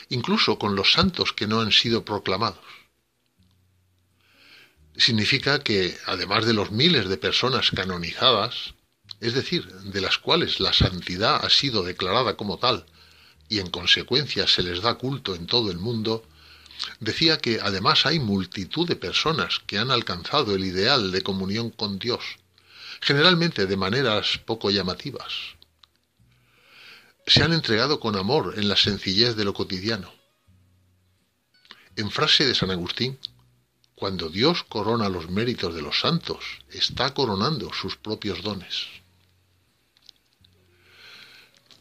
incluso con los santos que no han sido proclamados significa que, además de los miles de personas canonizadas, es decir, de las cuales la santidad ha sido declarada como tal, y en consecuencia se les da culto en todo el mundo, decía que además hay multitud de personas que han alcanzado el ideal de comunión con Dios, generalmente de maneras poco llamativas. Se han entregado con amor en la sencillez de lo cotidiano. En frase de San Agustín, cuando Dios corona los méritos de los santos, está coronando sus propios dones.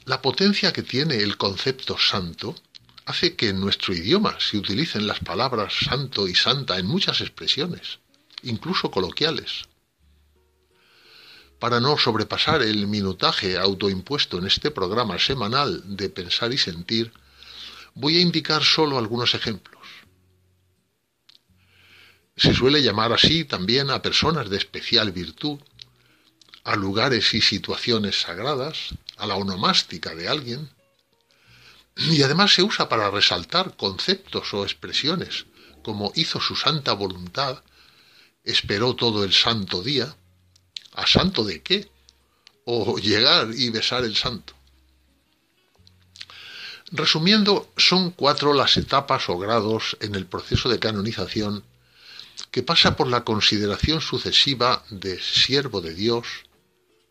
La potencia que tiene el concepto santo hace que en nuestro idioma se utilicen las palabras santo y santa en muchas expresiones, incluso coloquiales. Para no sobrepasar el minutaje autoimpuesto en este programa semanal de pensar y sentir, voy a indicar solo algunos ejemplos. Se suele llamar así también a personas de especial virtud, a lugares y situaciones sagradas, a la onomástica de alguien, y además se usa para resaltar conceptos o expresiones, como hizo su santa voluntad, esperó todo el santo día, ¿a santo de qué? O llegar y besar el santo. Resumiendo, son cuatro las etapas o grados en el proceso de canonización que pasa por la consideración sucesiva de siervo de Dios,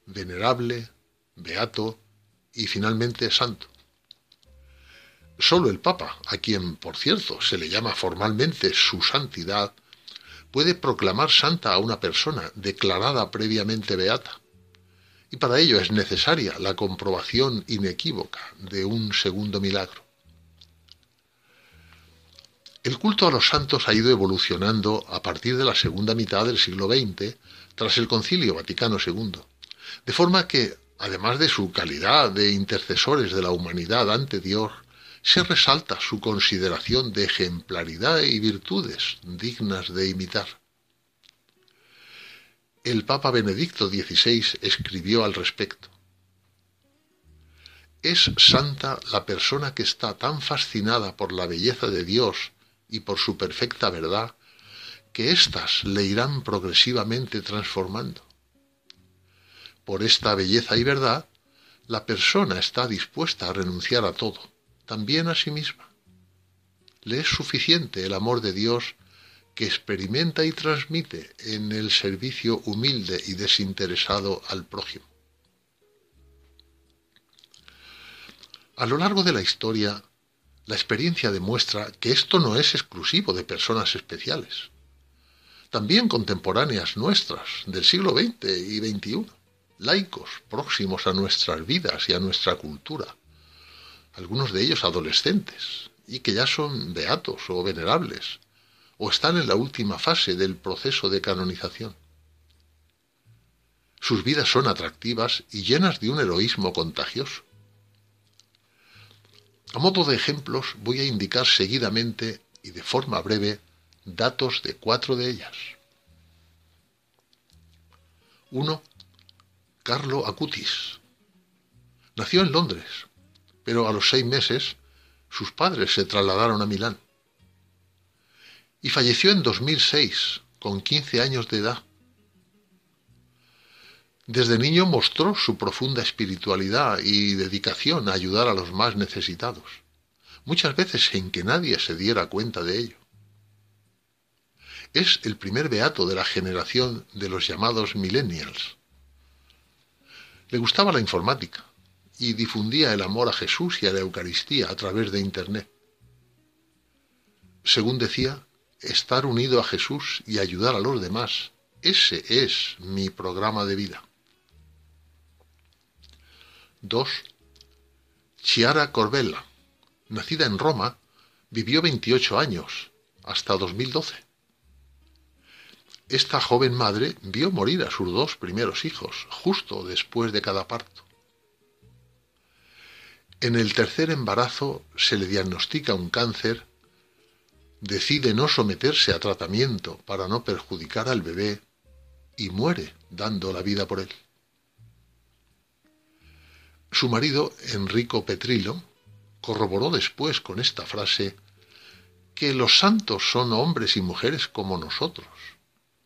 venerable, beato y finalmente santo. Solo el Papa, a quien, por cierto, se le llama formalmente su santidad, puede proclamar santa a una persona declarada previamente beata. Y para ello es necesaria la comprobación inequívoca de un segundo milagro. El culto a los santos ha ido evolucionando a partir de la segunda mitad del siglo XX, tras el Concilio Vaticano II, de forma que, además de su calidad de intercesores de la humanidad ante Dios, se resalta su consideración de ejemplaridad y virtudes dignas de imitar. El Papa Benedicto XVI escribió al respecto. Es santa la persona que está tan fascinada por la belleza de Dios y por su perfecta verdad, que éstas le irán progresivamente transformando. Por esta belleza y verdad, la persona está dispuesta a renunciar a todo, también a sí misma. Le es suficiente el amor de Dios que experimenta y transmite en el servicio humilde y desinteresado al prójimo. A lo largo de la historia, la experiencia demuestra que esto no es exclusivo de personas especiales. También contemporáneas nuestras del siglo XX y XXI, laicos próximos a nuestras vidas y a nuestra cultura, algunos de ellos adolescentes, y que ya son beatos o venerables, o están en la última fase del proceso de canonización. Sus vidas son atractivas y llenas de un heroísmo contagioso. A modo de ejemplos voy a indicar seguidamente y de forma breve datos de cuatro de ellas. 1. Carlo Acutis. Nació en Londres, pero a los seis meses sus padres se trasladaron a Milán. Y falleció en 2006, con 15 años de edad. Desde niño mostró su profunda espiritualidad y dedicación a ayudar a los más necesitados, muchas veces sin que nadie se diera cuenta de ello. Es el primer beato de la generación de los llamados millennials. Le gustaba la informática y difundía el amor a Jesús y a la Eucaristía a través de Internet. Según decía, estar unido a Jesús y ayudar a los demás, ese es mi programa de vida. 2. Chiara Corbella, nacida en Roma, vivió 28 años, hasta 2012. Esta joven madre vio morir a sus dos primeros hijos, justo después de cada parto. En el tercer embarazo se le diagnostica un cáncer, decide no someterse a tratamiento para no perjudicar al bebé y muere dando la vida por él. Su marido, Enrico Petrilo, corroboró después con esta frase que los santos son hombres y mujeres como nosotros,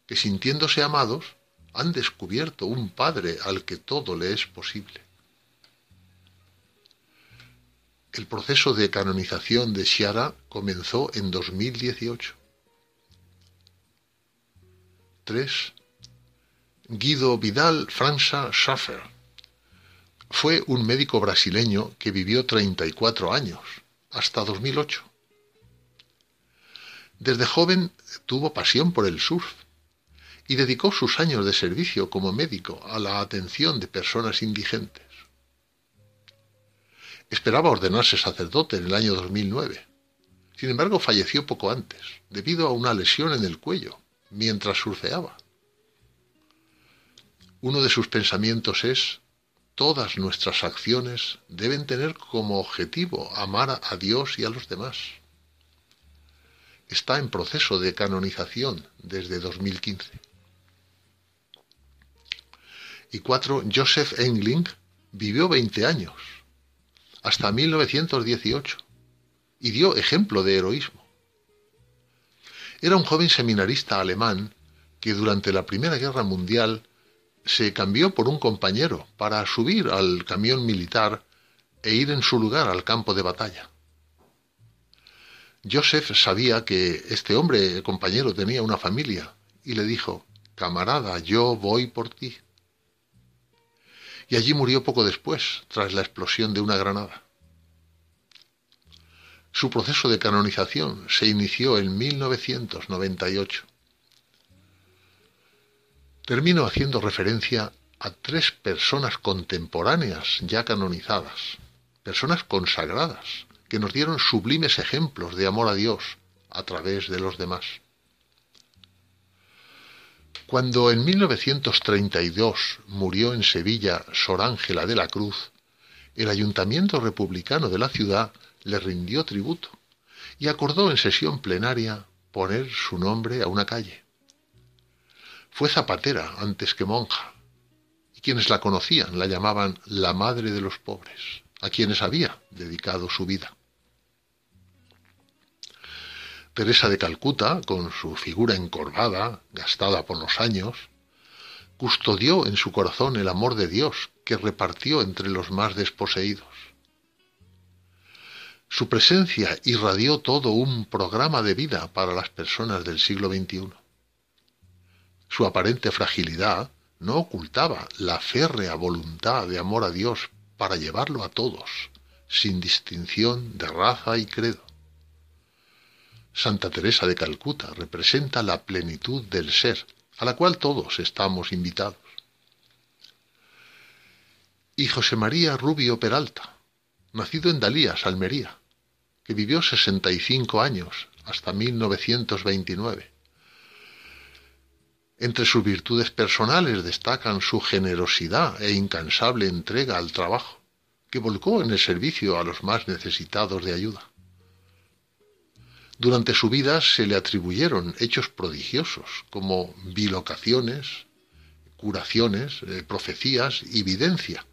que sintiéndose amados han descubierto un Padre al que todo le es posible. El proceso de canonización de Chiara comenzó en 2018. 3. Guido Vidal França Schaffer fue un médico brasileño que vivió 34 años, hasta 2008. Desde joven tuvo pasión por el surf y dedicó sus años de servicio como médico a la atención de personas indigentes. Esperaba ordenarse sacerdote en el año 2009. Sin embargo, falleció poco antes, debido a una lesión en el cuello, mientras surfeaba. Uno de sus pensamientos es, todas nuestras acciones deben tener como objetivo amar a Dios y a los demás. Está en proceso de canonización desde 2015. Y cuatro, Joseph Engling vivió 20 años, hasta 1918, y dio ejemplo de heroísmo. Era un joven seminarista alemán que durante la Primera Guerra Mundial se cambió por un compañero para subir al camión militar e ir en su lugar al campo de batalla. Joseph sabía que este hombre compañero tenía una familia y le dijo, Camarada, yo voy por ti. Y allí murió poco después, tras la explosión de una granada. Su proceso de canonización se inició en 1998 termino haciendo referencia a tres personas contemporáneas ya canonizadas, personas consagradas, que nos dieron sublimes ejemplos de amor a Dios a través de los demás. Cuando en 1932 murió en Sevilla Sor Ángela de la Cruz, el ayuntamiento republicano de la ciudad le rindió tributo y acordó en sesión plenaria poner su nombre a una calle. Fue zapatera antes que monja, y quienes la conocían la llamaban la madre de los pobres, a quienes había dedicado su vida. Teresa de Calcuta, con su figura encorvada, gastada por los años, custodió en su corazón el amor de Dios que repartió entre los más desposeídos. Su presencia irradió todo un programa de vida para las personas del siglo XXI. Su aparente fragilidad no ocultaba la férrea voluntad de amor a Dios para llevarlo a todos, sin distinción de raza y credo. Santa Teresa de Calcuta representa la plenitud del ser, a la cual todos estamos invitados. Y José María Rubio Peralta, nacido en Dalías, Almería, que vivió 65 años hasta 1929 entre sus virtudes personales destacan su generosidad e incansable entrega al trabajo, que volcó en el servicio a los más necesitados de ayuda. Durante su vida se le atribuyeron hechos prodigiosos como bilocaciones, curaciones, eh, profecías y videncia,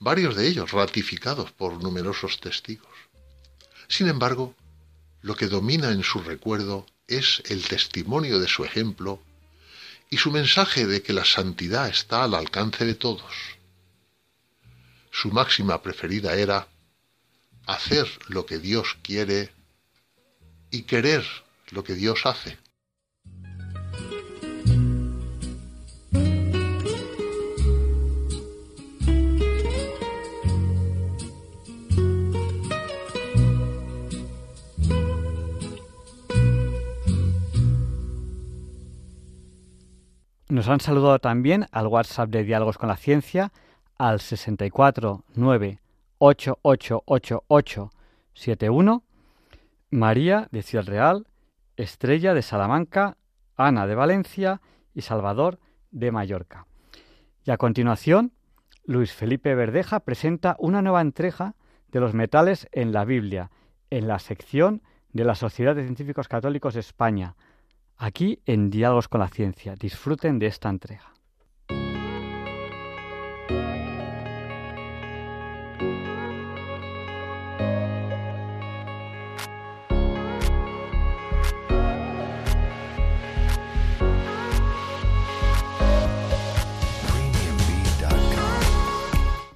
varios de ellos ratificados por numerosos testigos. Sin embargo, lo que domina en su recuerdo es el testimonio de su ejemplo y su mensaje de que la santidad está al alcance de todos. Su máxima preferida era hacer lo que Dios quiere y querer lo que Dios hace. Nos han saludado también al WhatsApp de Diálogos con la Ciencia al 649888871 María de Ciudad Real, Estrella de Salamanca, Ana de Valencia y Salvador de Mallorca. Y a continuación, Luis Felipe Verdeja presenta una nueva entrega de los metales en la Biblia, en la sección de la Sociedad de Científicos Católicos de España, aquí en Diálogos con la Ciencia. Disfruten de esta entrega.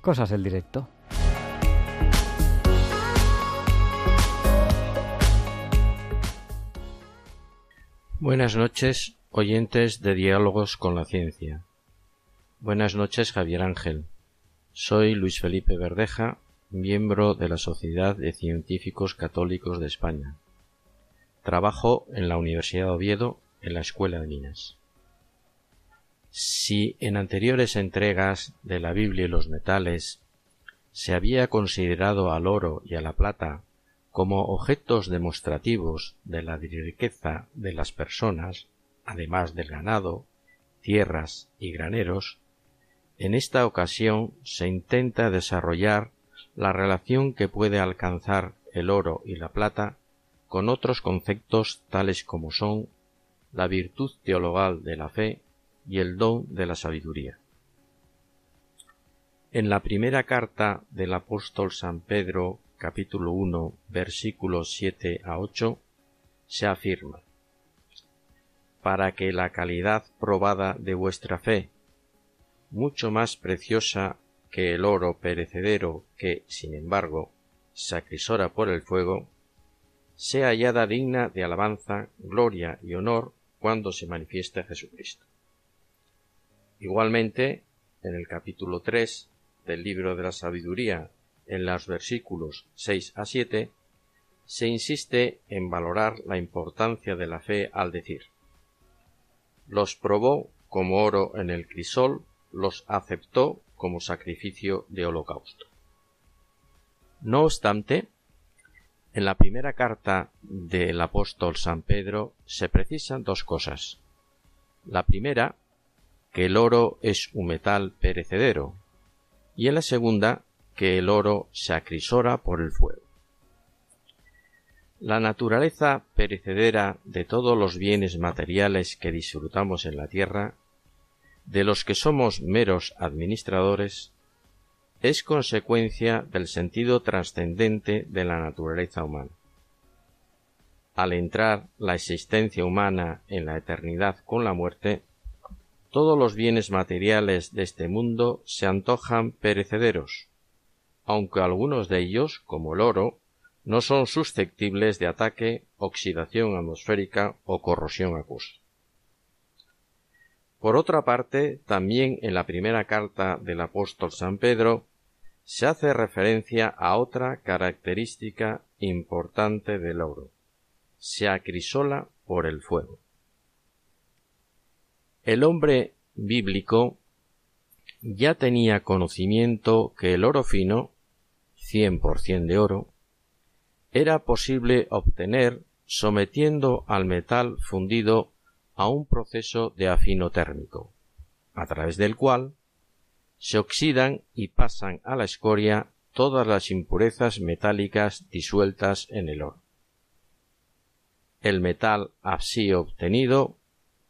Cosas del directo. Buenas noches, oyentes de Diálogos con la Ciencia. Buenas noches, Javier Ángel. Soy Luis Felipe Verdeja, miembro de la Sociedad de Científicos Católicos de España. Trabajo en la Universidad de Oviedo, en la Escuela de Minas. Si en anteriores entregas de la Biblia y los metales se había considerado al oro y a la plata como objetos demostrativos de la riqueza de las personas además del ganado, tierras y graneros, en esta ocasión se intenta desarrollar la relación que puede alcanzar el oro y la plata con otros conceptos tales como son la virtud teologal de la fe y el don de la sabiduría. En la primera carta del apóstol San Pedro, capítulo 1, versículos 7 a 8, se afirma para que la calidad probada de vuestra fe, mucho más preciosa que el oro perecedero que, sin embargo, se acrisora por el fuego, sea hallada digna de alabanza, gloria y honor cuando se manifieste Jesucristo. Igualmente, en el capítulo 3 del libro de la sabiduría, en los versículos 6 a 7, se insiste en valorar la importancia de la fe al decir los probó como oro en el crisol, los aceptó como sacrificio de holocausto. No obstante, en la primera carta del apóstol San Pedro se precisan dos cosas. La primera, que el oro es un metal perecedero, y en la segunda, que el oro se acrisora por el fuego. La naturaleza perecedera de todos los bienes materiales que disfrutamos en la tierra, de los que somos meros administradores, es consecuencia del sentido trascendente de la naturaleza humana. Al entrar la existencia humana en la eternidad con la muerte, todos los bienes materiales de este mundo se antojan perecederos, aunque algunos de ellos, como el oro, no son susceptibles de ataque, oxidación atmosférica o corrosión acuosa. Por otra parte, también en la primera carta del apóstol San Pedro se hace referencia a otra característica importante del oro. Se acrisola por el fuego. El hombre bíblico ya tenía conocimiento que el oro fino, cien por cien de oro, era posible obtener sometiendo al metal fundido a un proceso de afino térmico, a través del cual se oxidan y pasan a la escoria todas las impurezas metálicas disueltas en el oro. El metal así obtenido,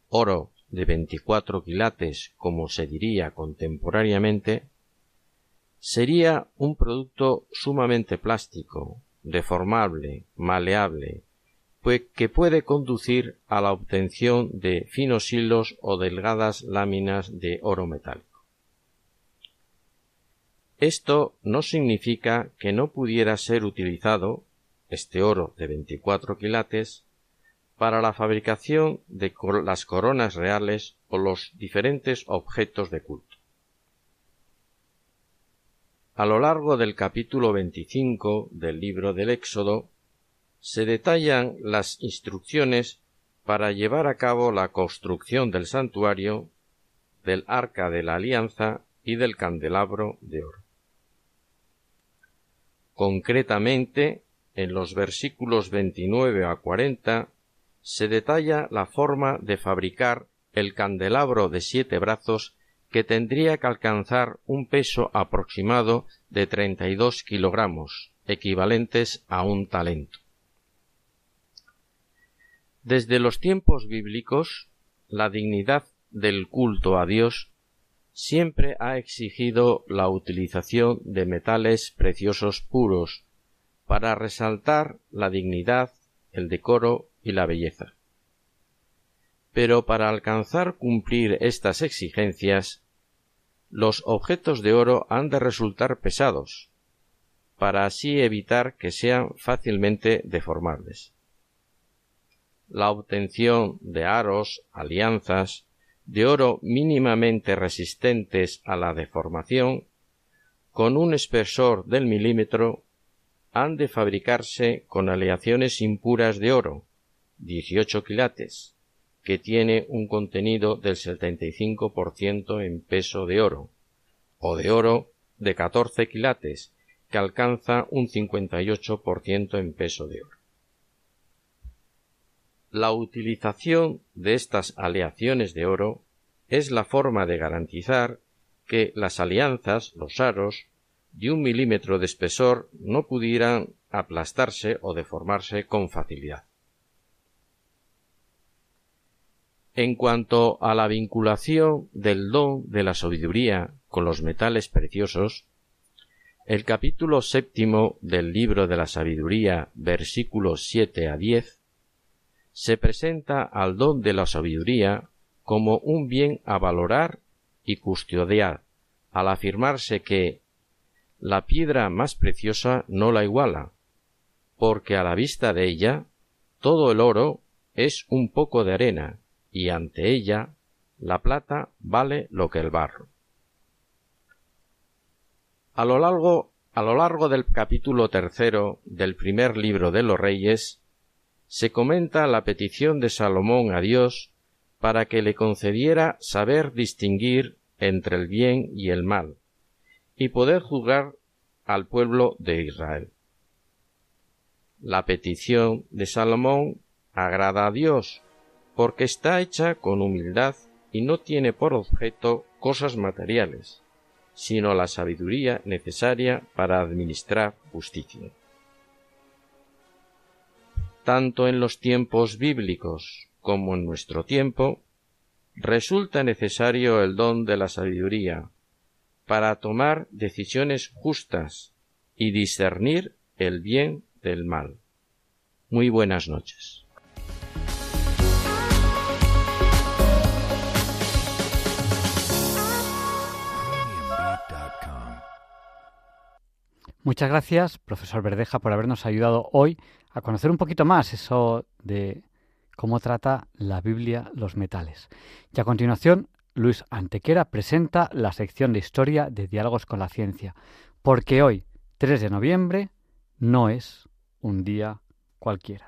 oro de 24 quilates como se diría contemporáneamente, sería un producto sumamente plástico, deformable, maleable, pues que puede conducir a la obtención de finos hilos o delgadas láminas de oro metálico. Esto no significa que no pudiera ser utilizado este oro de 24 quilates para la fabricación de las coronas reales o los diferentes objetos de culto. A lo largo del capítulo 25 del libro del Éxodo se detallan las instrucciones para llevar a cabo la construcción del santuario, del arca de la alianza y del candelabro de oro. Concretamente, en los versículos 29 a 40 se detalla la forma de fabricar el candelabro de siete brazos que tendría que alcanzar un peso aproximado de 32 kilogramos, equivalentes a un talento. Desde los tiempos bíblicos, la dignidad del culto a Dios siempre ha exigido la utilización de metales preciosos puros para resaltar la dignidad, el decoro y la belleza. Pero para alcanzar cumplir estas exigencias, los objetos de oro han de resultar pesados, para así evitar que sean fácilmente deformables. La obtención de aros, alianzas, de oro mínimamente resistentes a la deformación, con un espesor del milímetro, han de fabricarse con aleaciones impuras de oro, 18 quilates, que tiene un contenido del 75% en peso de oro, o de oro de 14 quilates, que alcanza un 58% en peso de oro. La utilización de estas aleaciones de oro es la forma de garantizar que las alianzas, los aros, de un milímetro de espesor no pudieran aplastarse o deformarse con facilidad. En cuanto a la vinculación del don de la sabiduría con los metales preciosos, el capítulo séptimo del libro de la sabiduría, versículos 7 a 10, se presenta al don de la sabiduría como un bien a valorar y custodiar, al afirmarse que la piedra más preciosa no la iguala, porque a la vista de ella todo el oro es un poco de arena, y ante ella la plata vale lo que el barro. A lo largo, a lo largo del capítulo tercero del primer libro de los Reyes, se comenta la petición de Salomón a Dios para que le concediera saber distinguir entre el bien y el mal, y poder juzgar al pueblo de Israel. La petición de Salomón agrada a Dios, porque está hecha con humildad y no tiene por objeto cosas materiales, sino la sabiduría necesaria para administrar justicia. Tanto en los tiempos bíblicos como en nuestro tiempo, resulta necesario el don de la sabiduría para tomar decisiones justas y discernir el bien del mal. Muy buenas noches. Muchas gracias, profesor Verdeja, por habernos ayudado hoy a conocer un poquito más eso de cómo trata la Biblia los metales. Y a continuación, Luis Antequera presenta la sección de historia de Diálogos con la Ciencia, porque hoy, 3 de noviembre, no es un día cualquiera.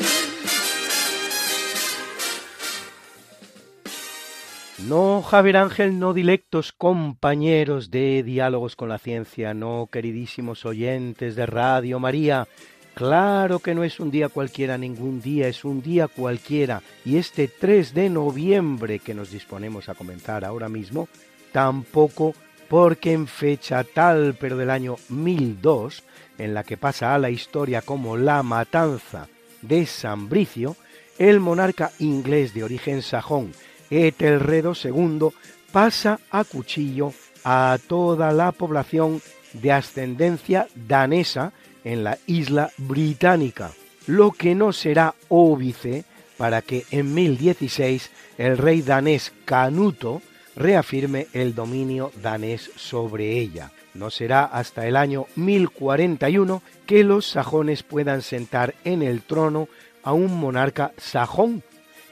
No, Javier Ángel, no dilectos compañeros de diálogos con la ciencia, no, queridísimos oyentes de Radio María. Claro que no es un día cualquiera, ningún día es un día cualquiera. Y este 3 de noviembre que nos disponemos a comenzar ahora mismo, tampoco porque en fecha tal pero del año 1002, en la que pasa a la historia como la matanza de San Bricio, el monarca inglés de origen sajón, Etelredo II, pasa a cuchillo a toda la población de ascendencia danesa en la isla británica, lo que no será óbice para que en 1016 el rey danés Canuto reafirme el dominio danés sobre ella. No será hasta el año 1041 que los sajones puedan sentar en el trono a un monarca sajón,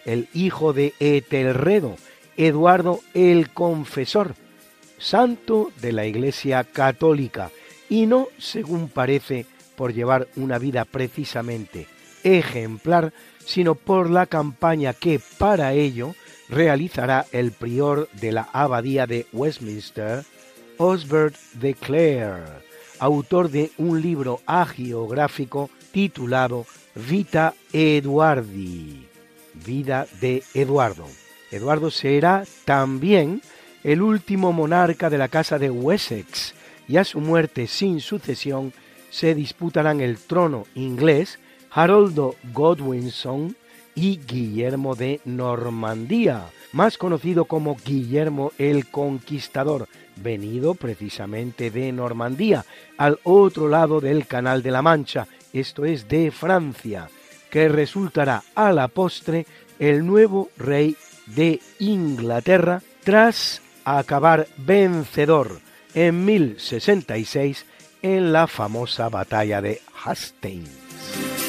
el hijo de Etelredo, Eduardo el Confesor, santo de la Iglesia Católica, y no, según parece, por llevar una vida precisamente ejemplar, sino por la campaña que para ello realizará el prior de la abadía de Westminster, Osbert de Clare, autor de un libro agiográfico titulado Vita Eduardi, vida de Eduardo. Eduardo será también el último monarca de la casa de Wessex y a su muerte sin sucesión se disputarán el trono inglés Haroldo Godwinson y Guillermo de Normandía, más conocido como Guillermo el Conquistador, venido precisamente de Normandía, al otro lado del Canal de la Mancha, esto es de Francia, que resultará a la postre el nuevo rey de Inglaterra tras acabar vencedor en 1066 en la famosa batalla de Hastings.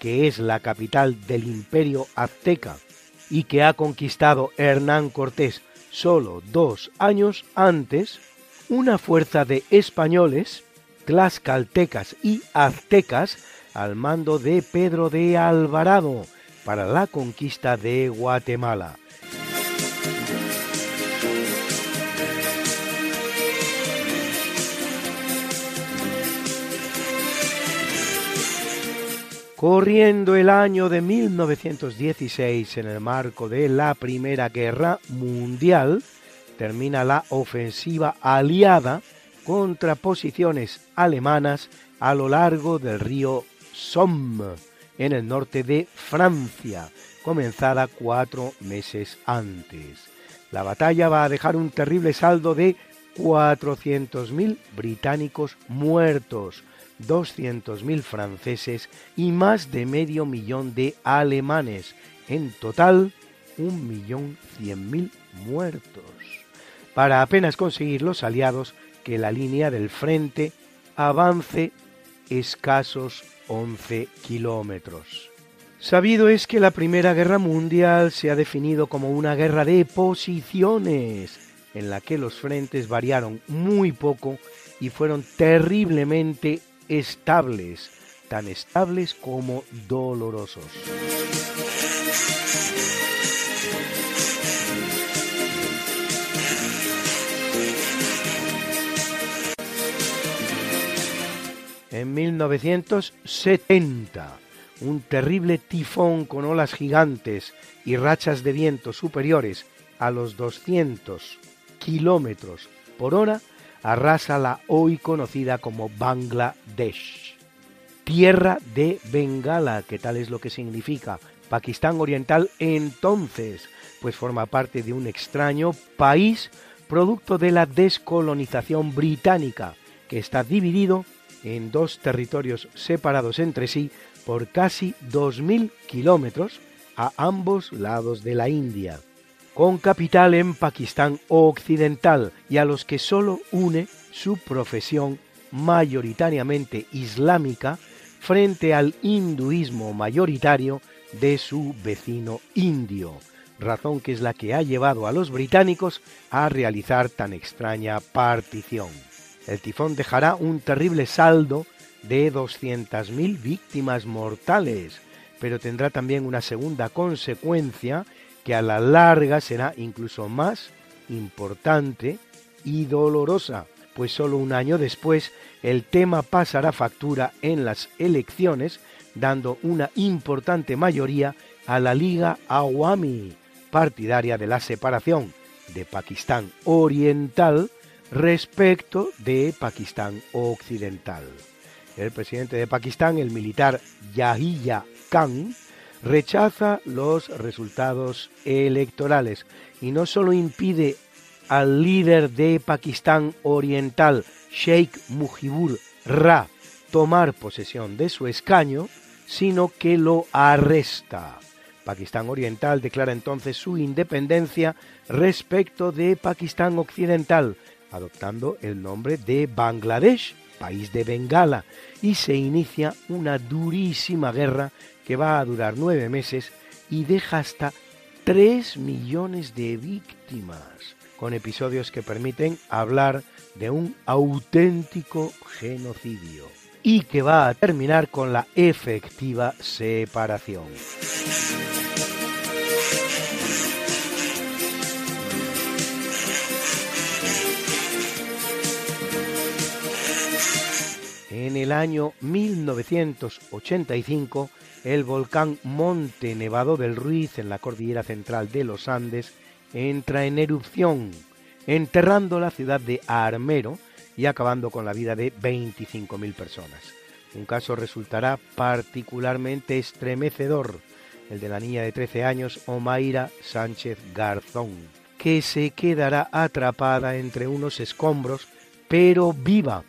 que es la capital del imperio azteca y que ha conquistado Hernán Cortés solo dos años antes, una fuerza de españoles, tlaxcaltecas y aztecas al mando de Pedro de Alvarado para la conquista de Guatemala. Corriendo el año de 1916 en el marco de la Primera Guerra Mundial, termina la ofensiva aliada contra posiciones alemanas a lo largo del río Somme, en el norte de Francia, comenzada cuatro meses antes. La batalla va a dejar un terrible saldo de 400.000 británicos muertos, 200.000 franceses y más de medio millón de alemanes. En total, 1.100.000 muertos. Para apenas conseguir los aliados que la línea del frente avance escasos 11 kilómetros. Sabido es que la Primera Guerra Mundial se ha definido como una guerra de posiciones, en la que los frentes variaron muy poco y fueron terriblemente estables, tan estables como dolorosos. En 1970, un terrible tifón con olas gigantes y rachas de viento superiores a los 200 kilómetros por hora arrasa la hoy conocida como Bangladesh. Tierra de Bengala, que tal es lo que significa Pakistán Oriental entonces, pues forma parte de un extraño país producto de la descolonización británica, que está dividido en dos territorios separados entre sí por casi 2.000 kilómetros a ambos lados de la India con capital en Pakistán Occidental y a los que solo une su profesión mayoritariamente islámica frente al hinduismo mayoritario de su vecino indio, razón que es la que ha llevado a los británicos a realizar tan extraña partición. El tifón dejará un terrible saldo de 200.000 víctimas mortales, pero tendrá también una segunda consecuencia que a la larga será incluso más importante y dolorosa, pues solo un año después el tema pasará factura en las elecciones, dando una importante mayoría a la Liga Awami, partidaria de la separación de Pakistán Oriental respecto de Pakistán Occidental. El presidente de Pakistán, el militar Yahya Khan, rechaza los resultados electorales y no solo impide al líder de Pakistán Oriental, Sheikh Mujibur Ra, tomar posesión de su escaño, sino que lo arresta. Pakistán Oriental declara entonces su independencia respecto de Pakistán Occidental, adoptando el nombre de Bangladesh, país de Bengala, y se inicia una durísima guerra que va a durar nueve meses y deja hasta tres millones de víctimas, con episodios que permiten hablar de un auténtico genocidio y que va a terminar con la efectiva separación. El año 1985, el volcán Monte Nevado del Ruiz en la cordillera central de los Andes entra en erupción, enterrando la ciudad de Armero y acabando con la vida de 25.000 personas. Un caso resultará particularmente estremecedor, el de la niña de 13 años, Omaira Sánchez Garzón, que se quedará atrapada entre unos escombros, pero viva,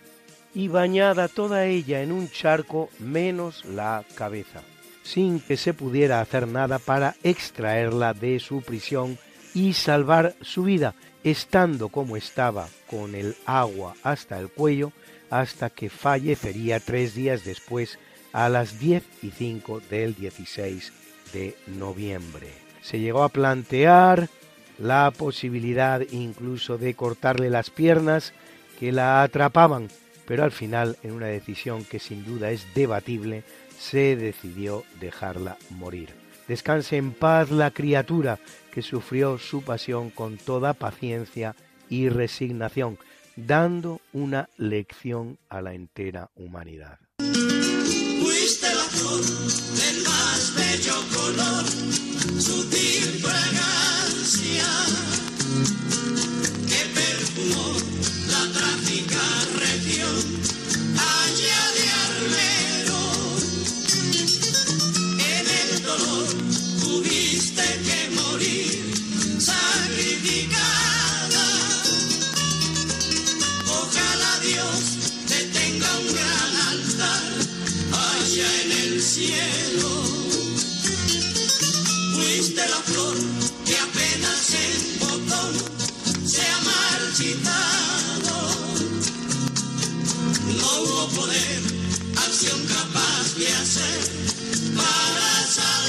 y bañada toda ella en un charco menos la cabeza, sin que se pudiera hacer nada para extraerla de su prisión y salvar su vida, estando como estaba, con el agua hasta el cuello, hasta que fallecería tres días después a las 10 y 5 del 16 de noviembre. Se llegó a plantear la posibilidad incluso de cortarle las piernas que la atrapaban, pero al final, en una decisión que sin duda es debatible, se decidió dejarla morir. Descanse en paz la criatura que sufrió su pasión con toda paciencia y resignación, dando una lección a la entera humanidad. Fuiste la flor del más bello color, sutil fragancia No hubo poder, acción capaz de hacer para salvarte.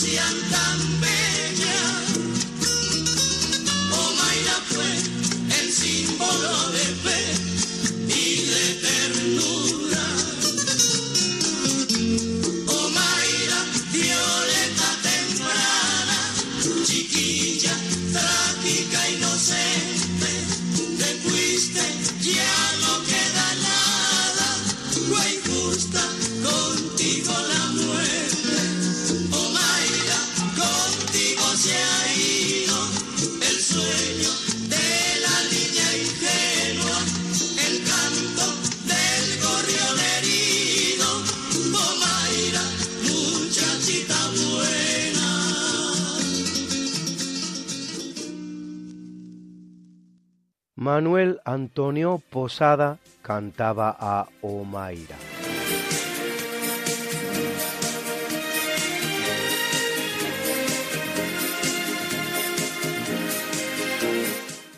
La hacían tan Manuel Antonio Posada cantaba a Omaira.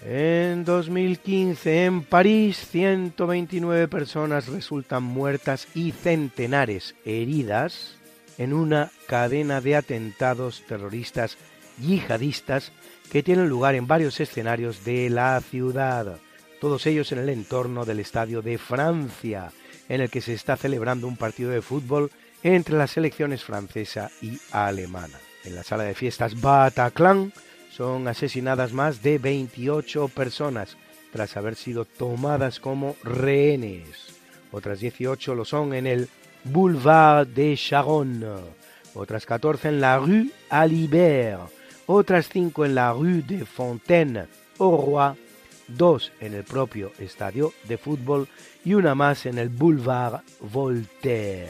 En En 2015 en París 129 personas resultan muertas y centenares heridas en una cadena de atentados terroristas yihadistas que tienen lugar en varios escenarios de la ciudad, todos ellos en el entorno del Estadio de Francia, en el que se está celebrando un partido de fútbol entre las selecciones francesa y alemana. En la sala de fiestas Bataclan son asesinadas más de 28 personas tras haber sido tomadas como rehenes. Otras 18 lo son en el Boulevard de Charonne, otras 14 en la Rue Alibert, otras 5 en la Rue de Fontaine au Roi, dos en el propio estadio de fútbol y una más en el Boulevard Voltaire.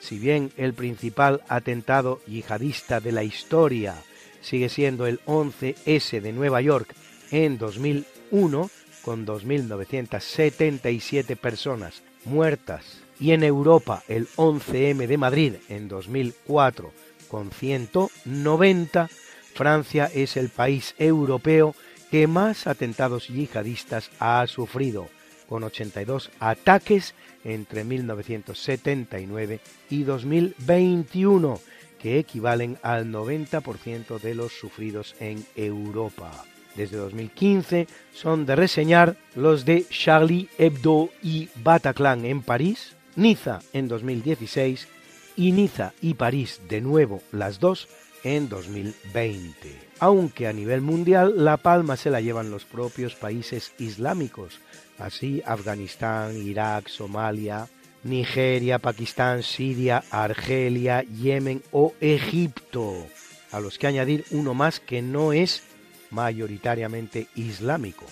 Si bien el principal atentado yihadista de la historia sigue siendo el 11S de Nueva York en 2001, con 2.977 personas muertas, y en Europa el 11M de Madrid en 2004, con 190, Francia es el país europeo que más atentados yihadistas ha sufrido, con 82 ataques entre 1979 y 2021, que equivalen al 90% de los sufridos en Europa. Desde 2015 son de reseñar los de Charlie Hebdo y Bataclan en París, Niza en 2016 y Niza y París de nuevo las dos en 2020. Aunque a nivel mundial la palma se la llevan los propios países islámicos, así Afganistán, Irak, Somalia, Nigeria, Pakistán, Siria, Argelia, Yemen o Egipto, a los que añadir uno más que no es mayoritariamente islámico,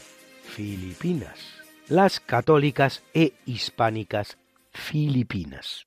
Filipinas, las católicas e hispánicas Filipinas.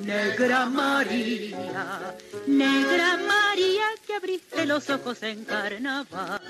Negra María, Negra María que abriste los ojos en carnaval.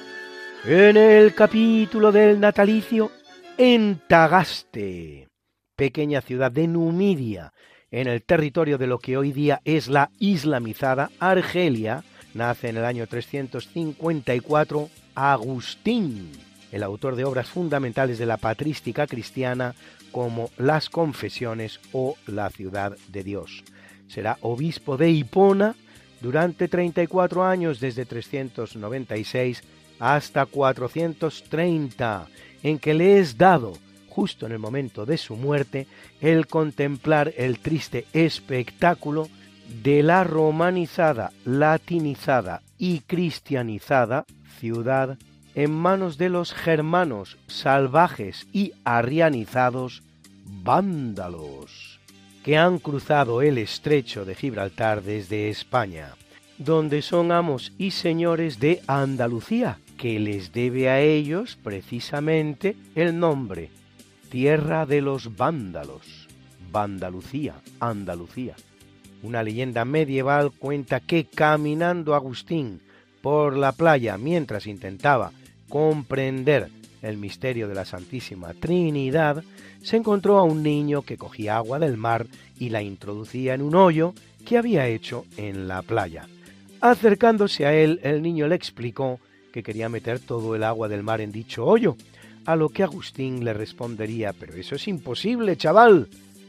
En el capítulo del natalicio, en Tagaste, pequeña ciudad de Numidia, en el territorio de lo que hoy día es la islamizada Argelia, nace en el año 354 Agustín, el autor de obras fundamentales de la patrística cristiana como Las Confesiones o La Ciudad de Dios. Será obispo de Hipona durante 34 años desde 396 hasta 430, en que le es dado, justo en el momento de su muerte, el contemplar el triste espectáculo de la romanizada, latinizada y cristianizada ciudad en manos de los germanos salvajes y arrianizados vándalos, que han cruzado el estrecho de Gibraltar desde España, donde son amos y señores de Andalucía, que les debe a ellos precisamente el nombre, Tierra de los Vándalos, Vandalucía, Andalucía. Una leyenda medieval cuenta que caminando Agustín por la playa mientras intentaba comprender el misterio de la Santísima Trinidad, se encontró a un niño que cogía agua del mar y la introducía en un hoyo que había hecho en la playa. Acercándose a él, el niño le explicó que quería meter todo el agua del mar en dicho hoyo, a lo que Agustín le respondería, pero eso es imposible, chaval,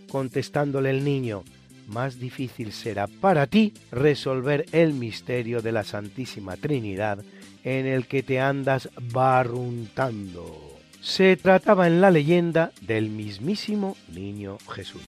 contestándole el niño, más difícil será para ti resolver el misterio de la Santísima Trinidad en el que te andas barruntando. Se trataba en la leyenda del mismísimo niño Jesús.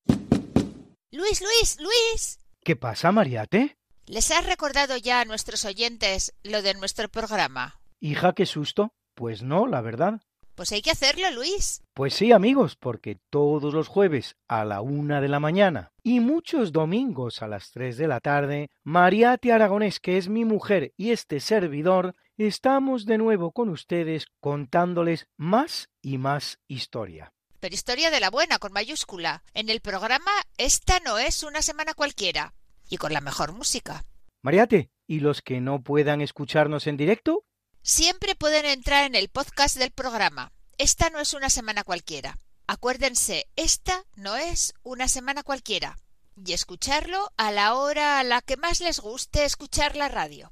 Luis, Luis, Luis. ¿Qué pasa, Mariate? ¿Les has recordado ya a nuestros oyentes lo de nuestro programa? Hija, qué susto. Pues no, la verdad. Pues hay que hacerlo, Luis. Pues sí, amigos, porque todos los jueves a la una de la mañana y muchos domingos a las tres de la tarde, Mariate Aragonés, que es mi mujer y este servidor, estamos de nuevo con ustedes contándoles más y más historia. Pero historia de la buena, con mayúscula. En el programa Esta no es una semana cualquiera. Y con la mejor música. Mariate, ¿y los que no puedan escucharnos en directo? Siempre pueden entrar en el podcast del programa. Esta no es una semana cualquiera. Acuérdense, esta no es una semana cualquiera. Y escucharlo a la hora a la que más les guste escuchar la radio.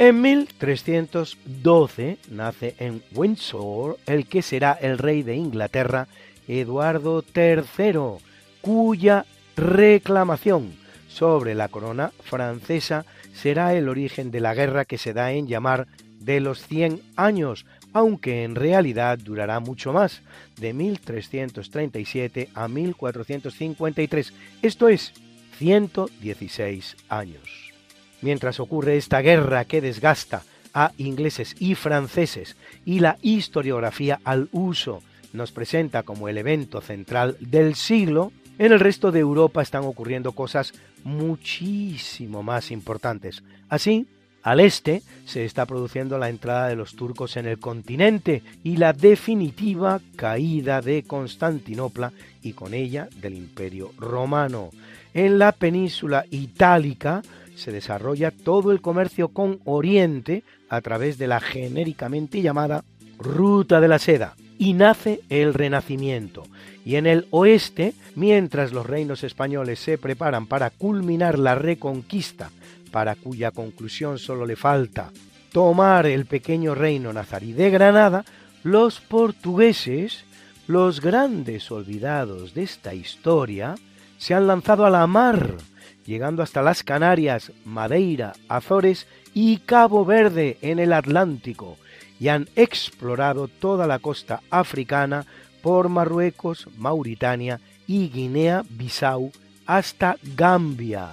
En 1312 nace en Windsor el que será el rey de Inglaterra, Eduardo III, cuya reclamación sobre la corona francesa será el origen de la guerra que se da en llamar de los 100 años, aunque en realidad durará mucho más, de 1337 a 1453, esto es, 116 años. Mientras ocurre esta guerra que desgasta a ingleses y franceses y la historiografía al uso nos presenta como el evento central del siglo, en el resto de Europa están ocurriendo cosas muchísimo más importantes. Así, al este se está produciendo la entrada de los turcos en el continente y la definitiva caída de Constantinopla y con ella del Imperio Romano. En la península itálica se desarrolla todo el comercio con Oriente a través de la genéricamente llamada Ruta de la Seda y nace el Renacimiento. Y en el oeste, mientras los reinos españoles se preparan para culminar la reconquista, para cuya conclusión solo le falta tomar el pequeño reino nazarí de Granada, los portugueses, los grandes olvidados de esta historia, se han lanzado a la mar llegando hasta las Canarias, Madeira, Azores y Cabo Verde en el Atlántico, y han explorado toda la costa africana por Marruecos, Mauritania y Guinea-Bissau hasta Gambia,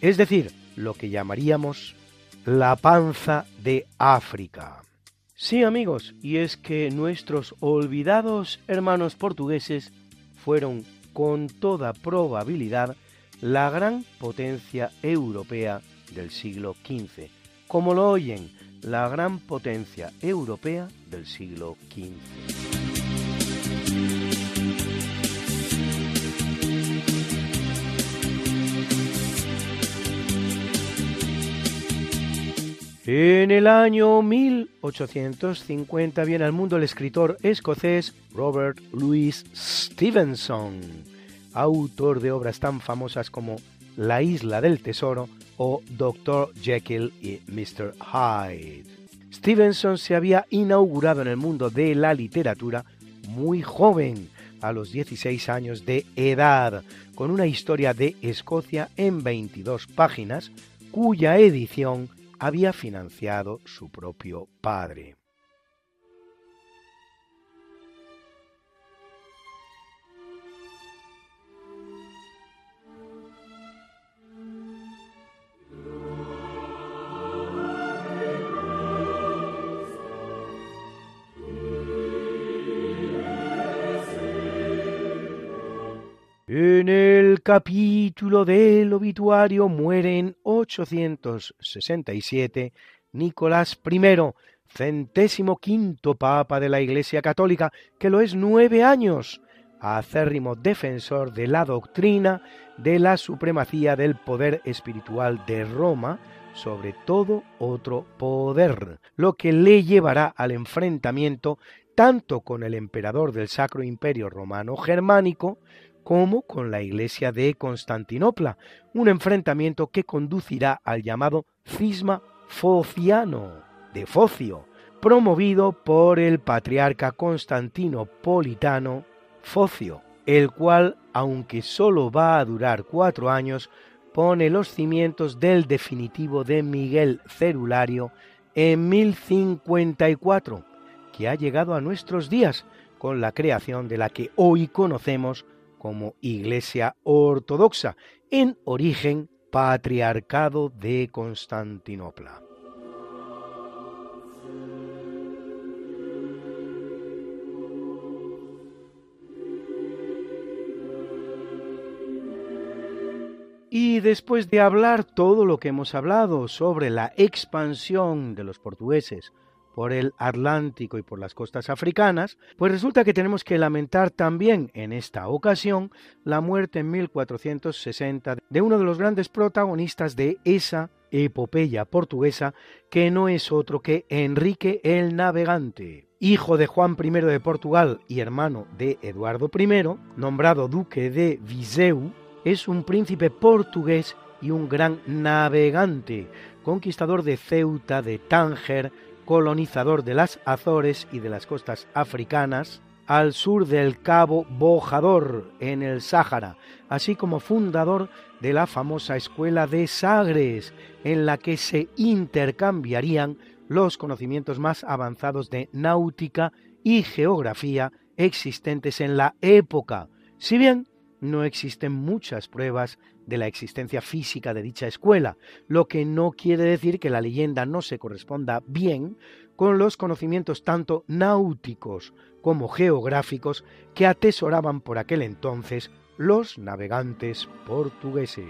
es decir, lo que llamaríamos la panza de África. Sí, amigos, y es que nuestros olvidados hermanos portugueses fueron con toda probabilidad la gran potencia europea del siglo XV. Como lo oyen, la gran potencia europea del siglo XV. En el año 1850 viene al mundo el escritor escocés Robert Louis Stevenson autor de obras tan famosas como La isla del tesoro o Dr. Jekyll y Mr. Hyde. Stevenson se había inaugurado en el mundo de la literatura muy joven, a los 16 años de edad, con una historia de Escocia en 22 páginas, cuya edición había financiado su propio padre. En el capítulo del obituario muere en 867 Nicolás I, centésimo quinto papa de la Iglesia Católica, que lo es nueve años, acérrimo defensor de la doctrina de la supremacía del poder espiritual de Roma sobre todo otro poder, lo que le llevará al enfrentamiento tanto con el emperador del Sacro Imperio Romano Germánico, como con la Iglesia de Constantinopla, un enfrentamiento que conducirá al llamado cisma fociano de Focio, promovido por el patriarca constantinopolitano Focio, el cual, aunque solo va a durar cuatro años, pone los cimientos del definitivo de Miguel Cerulario en 1054, que ha llegado a nuestros días con la creación de la que hoy conocemos como Iglesia Ortodoxa, en origen Patriarcado de Constantinopla. Y después de hablar todo lo que hemos hablado sobre la expansión de los portugueses por el Atlántico y por las costas africanas, pues resulta que tenemos que lamentar también en esta ocasión la muerte en 1460 de uno de los grandes protagonistas de esa epopeya portuguesa, que no es otro que Enrique el Navegante, hijo de Juan I de Portugal y hermano de Eduardo I, nombrado duque de Viseu, es un príncipe portugués y un gran navegante, conquistador de Ceuta, de Tánger, colonizador de las Azores y de las costas africanas, al sur del Cabo Bojador, en el Sáhara, así como fundador de la famosa escuela de Sagres, en la que se intercambiarían los conocimientos más avanzados de náutica y geografía existentes en la época, si bien no existen muchas pruebas de la existencia física de dicha escuela, lo que no quiere decir que la leyenda no se corresponda bien con los conocimientos tanto náuticos como geográficos que atesoraban por aquel entonces los navegantes portugueses.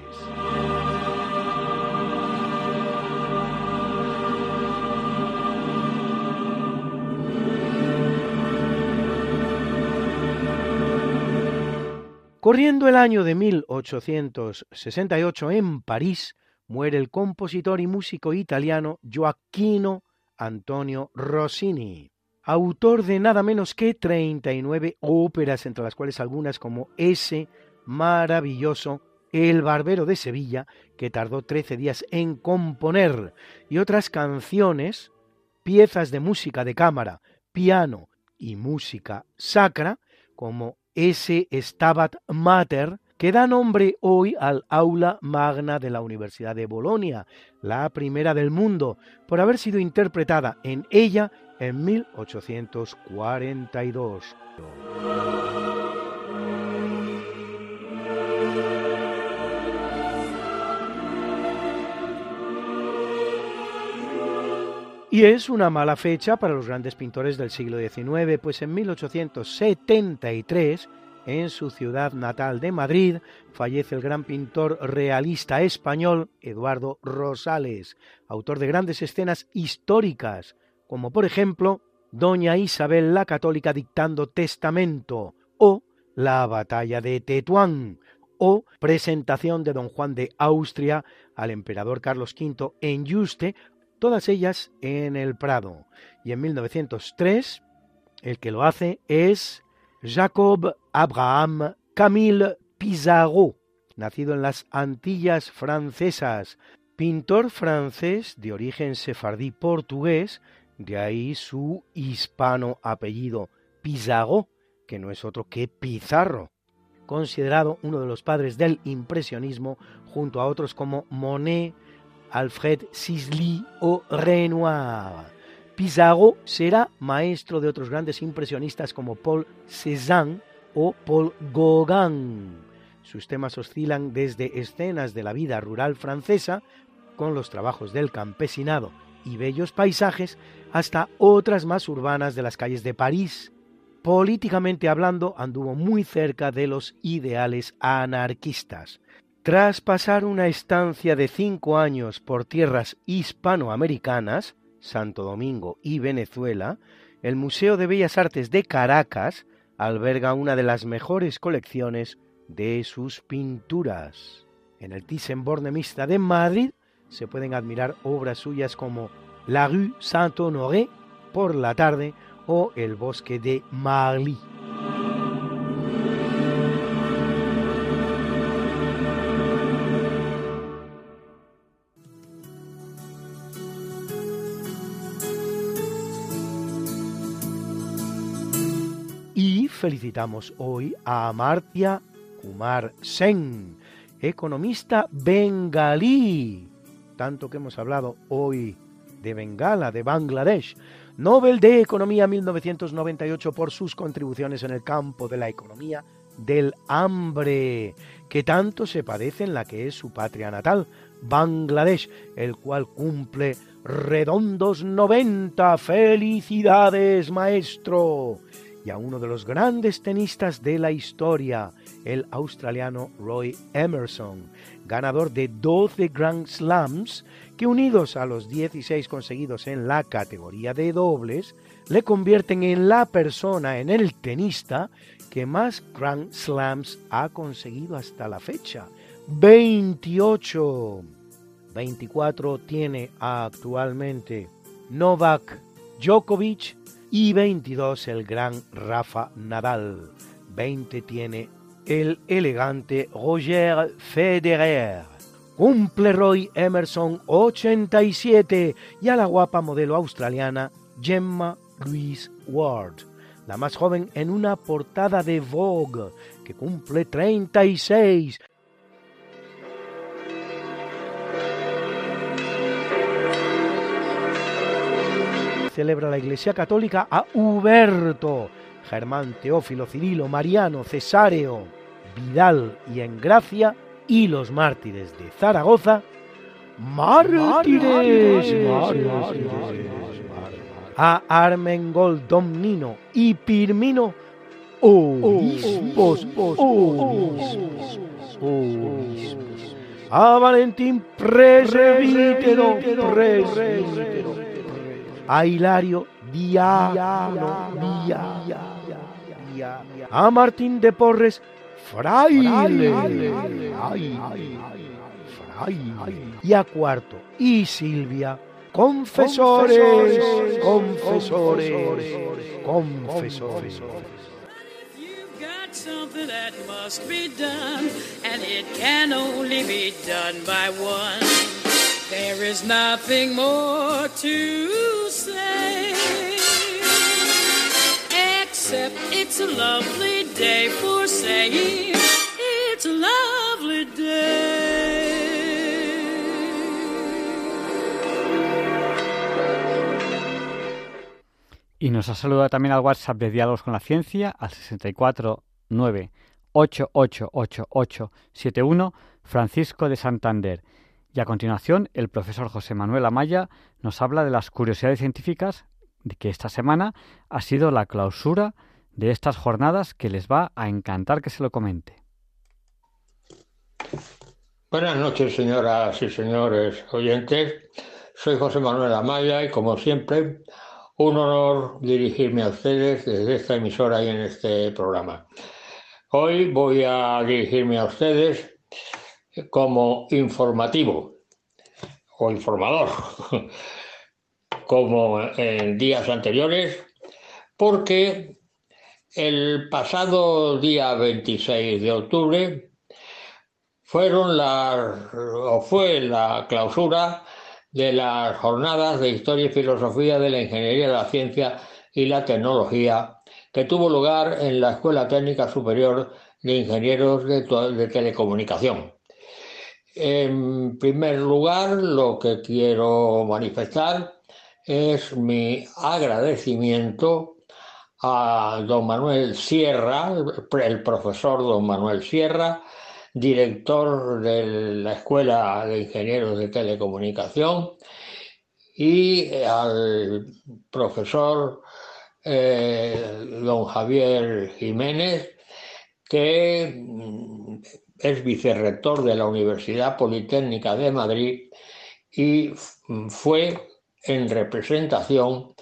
Corriendo el año de 1868 en París, muere el compositor y músico italiano Gioacchino Antonio Rossini, autor de nada menos que 39 óperas, entre las cuales algunas como ese maravilloso El Barbero de Sevilla, que tardó 13 días en componer, y otras canciones, piezas de música de cámara, piano y música sacra, como ese Stabat Mater, que da nombre hoy al aula magna de la Universidad de Bolonia, la primera del mundo, por haber sido interpretada en ella en 1842. Y es una mala fecha para los grandes pintores del siglo XIX, pues en 1873, en su ciudad natal de Madrid, fallece el gran pintor realista español Eduardo Rosales, autor de grandes escenas históricas, como por ejemplo Doña Isabel la Católica dictando testamento, o La batalla de Tetuán, o presentación de don Juan de Austria al emperador Carlos V en Yuste, todas ellas en el Prado. Y en 1903 el que lo hace es Jacob Abraham Camille Pizarro, nacido en las Antillas francesas, pintor francés de origen sefardí portugués, de ahí su hispano apellido Pizarro, que no es otro que Pizarro, considerado uno de los padres del impresionismo junto a otros como Monet, Alfred Sisley o Renoir. Pizarro será maestro de otros grandes impresionistas como Paul Cézanne o Paul Gauguin. Sus temas oscilan desde escenas de la vida rural francesa, con los trabajos del campesinado y bellos paisajes, hasta otras más urbanas de las calles de París. Políticamente hablando, anduvo muy cerca de los ideales anarquistas. Tras pasar una estancia de cinco años por tierras hispanoamericanas, Santo Domingo y Venezuela, el Museo de Bellas Artes de Caracas alberga una de las mejores colecciones de sus pinturas. En el Thyssen-Bornemisza de Madrid se pueden admirar obras suyas como La rue Saint-Honoré por la tarde o El bosque de Marly. Felicitamos hoy a Amartya Kumar Sen, economista bengalí, tanto que hemos hablado hoy de Bengala, de Bangladesh, Nobel de Economía 1998 por sus contribuciones en el campo de la economía del hambre, que tanto se padece en la que es su patria natal, Bangladesh, el cual cumple redondos 90. Felicidades, maestro. Y a uno de los grandes tenistas de la historia, el australiano Roy Emerson, ganador de 12 Grand Slams, que unidos a los 16 conseguidos en la categoría de dobles, le convierten en la persona, en el tenista, que más Grand Slams ha conseguido hasta la fecha. 28. 24 tiene actualmente Novak Djokovic y 22 el gran Rafa Nadal. 20 tiene el elegante Roger Federer. Cumple Roy Emerson 87 y a la guapa modelo australiana Gemma Louise Ward, la más joven en una portada de Vogue, que cumple 36. Celebra la Iglesia Católica a Huberto, Germán, Teófilo, Cirilo, Mariano, Cesáreo, Vidal y Engracia y los mártires de Zaragoza, mártires, a Armengol, Domnino y Pirmino, obispos, a Valentín presbítero, a Hilario diácono, a Martín de Porres fraile, y a cuarto y Silvia confesores, confesores, confesores. Something that must be done, and it can only be done by one. There is nothing more to say, except it's a lovely day for saying it's a lovely day. Y nos ha saludado también al WhatsApp de Diálogos con la Ciencia al 649888871 Francisco de Santander. Y a continuación, el profesor José Manuel Amaya nos habla de las curiosidades científicas de que esta semana ha sido la clausura de estas jornadas que les va a encantar que se lo comente. Buenas noches, señoras y señores oyentes. Soy José Manuel Amaya y, como siempre, un honor dirigirme a ustedes desde esta emisora y en este programa. Hoy voy a dirigirme a ustedes como informativo o informador, *laughs* como en días anteriores, porque el pasado día 26 de octubre fueron la, o fue la clausura de las jornadas de Historia y Filosofía de la Ingeniería la Ciencia y la Tecnología que tuvo lugar en la Escuela Técnica Superior de Ingenieros de Telecomunicación. En primer lugar, lo que quiero manifestar es mi agradecimiento a don Manuel Sierra, el profesor don Manuel Sierra, director de la Escuela de Ingenieros de Telecomunicación, y al profesor eh, don Javier Jiménez, que es vicerrector de la Universidad Politécnica de Madrid y fue en representación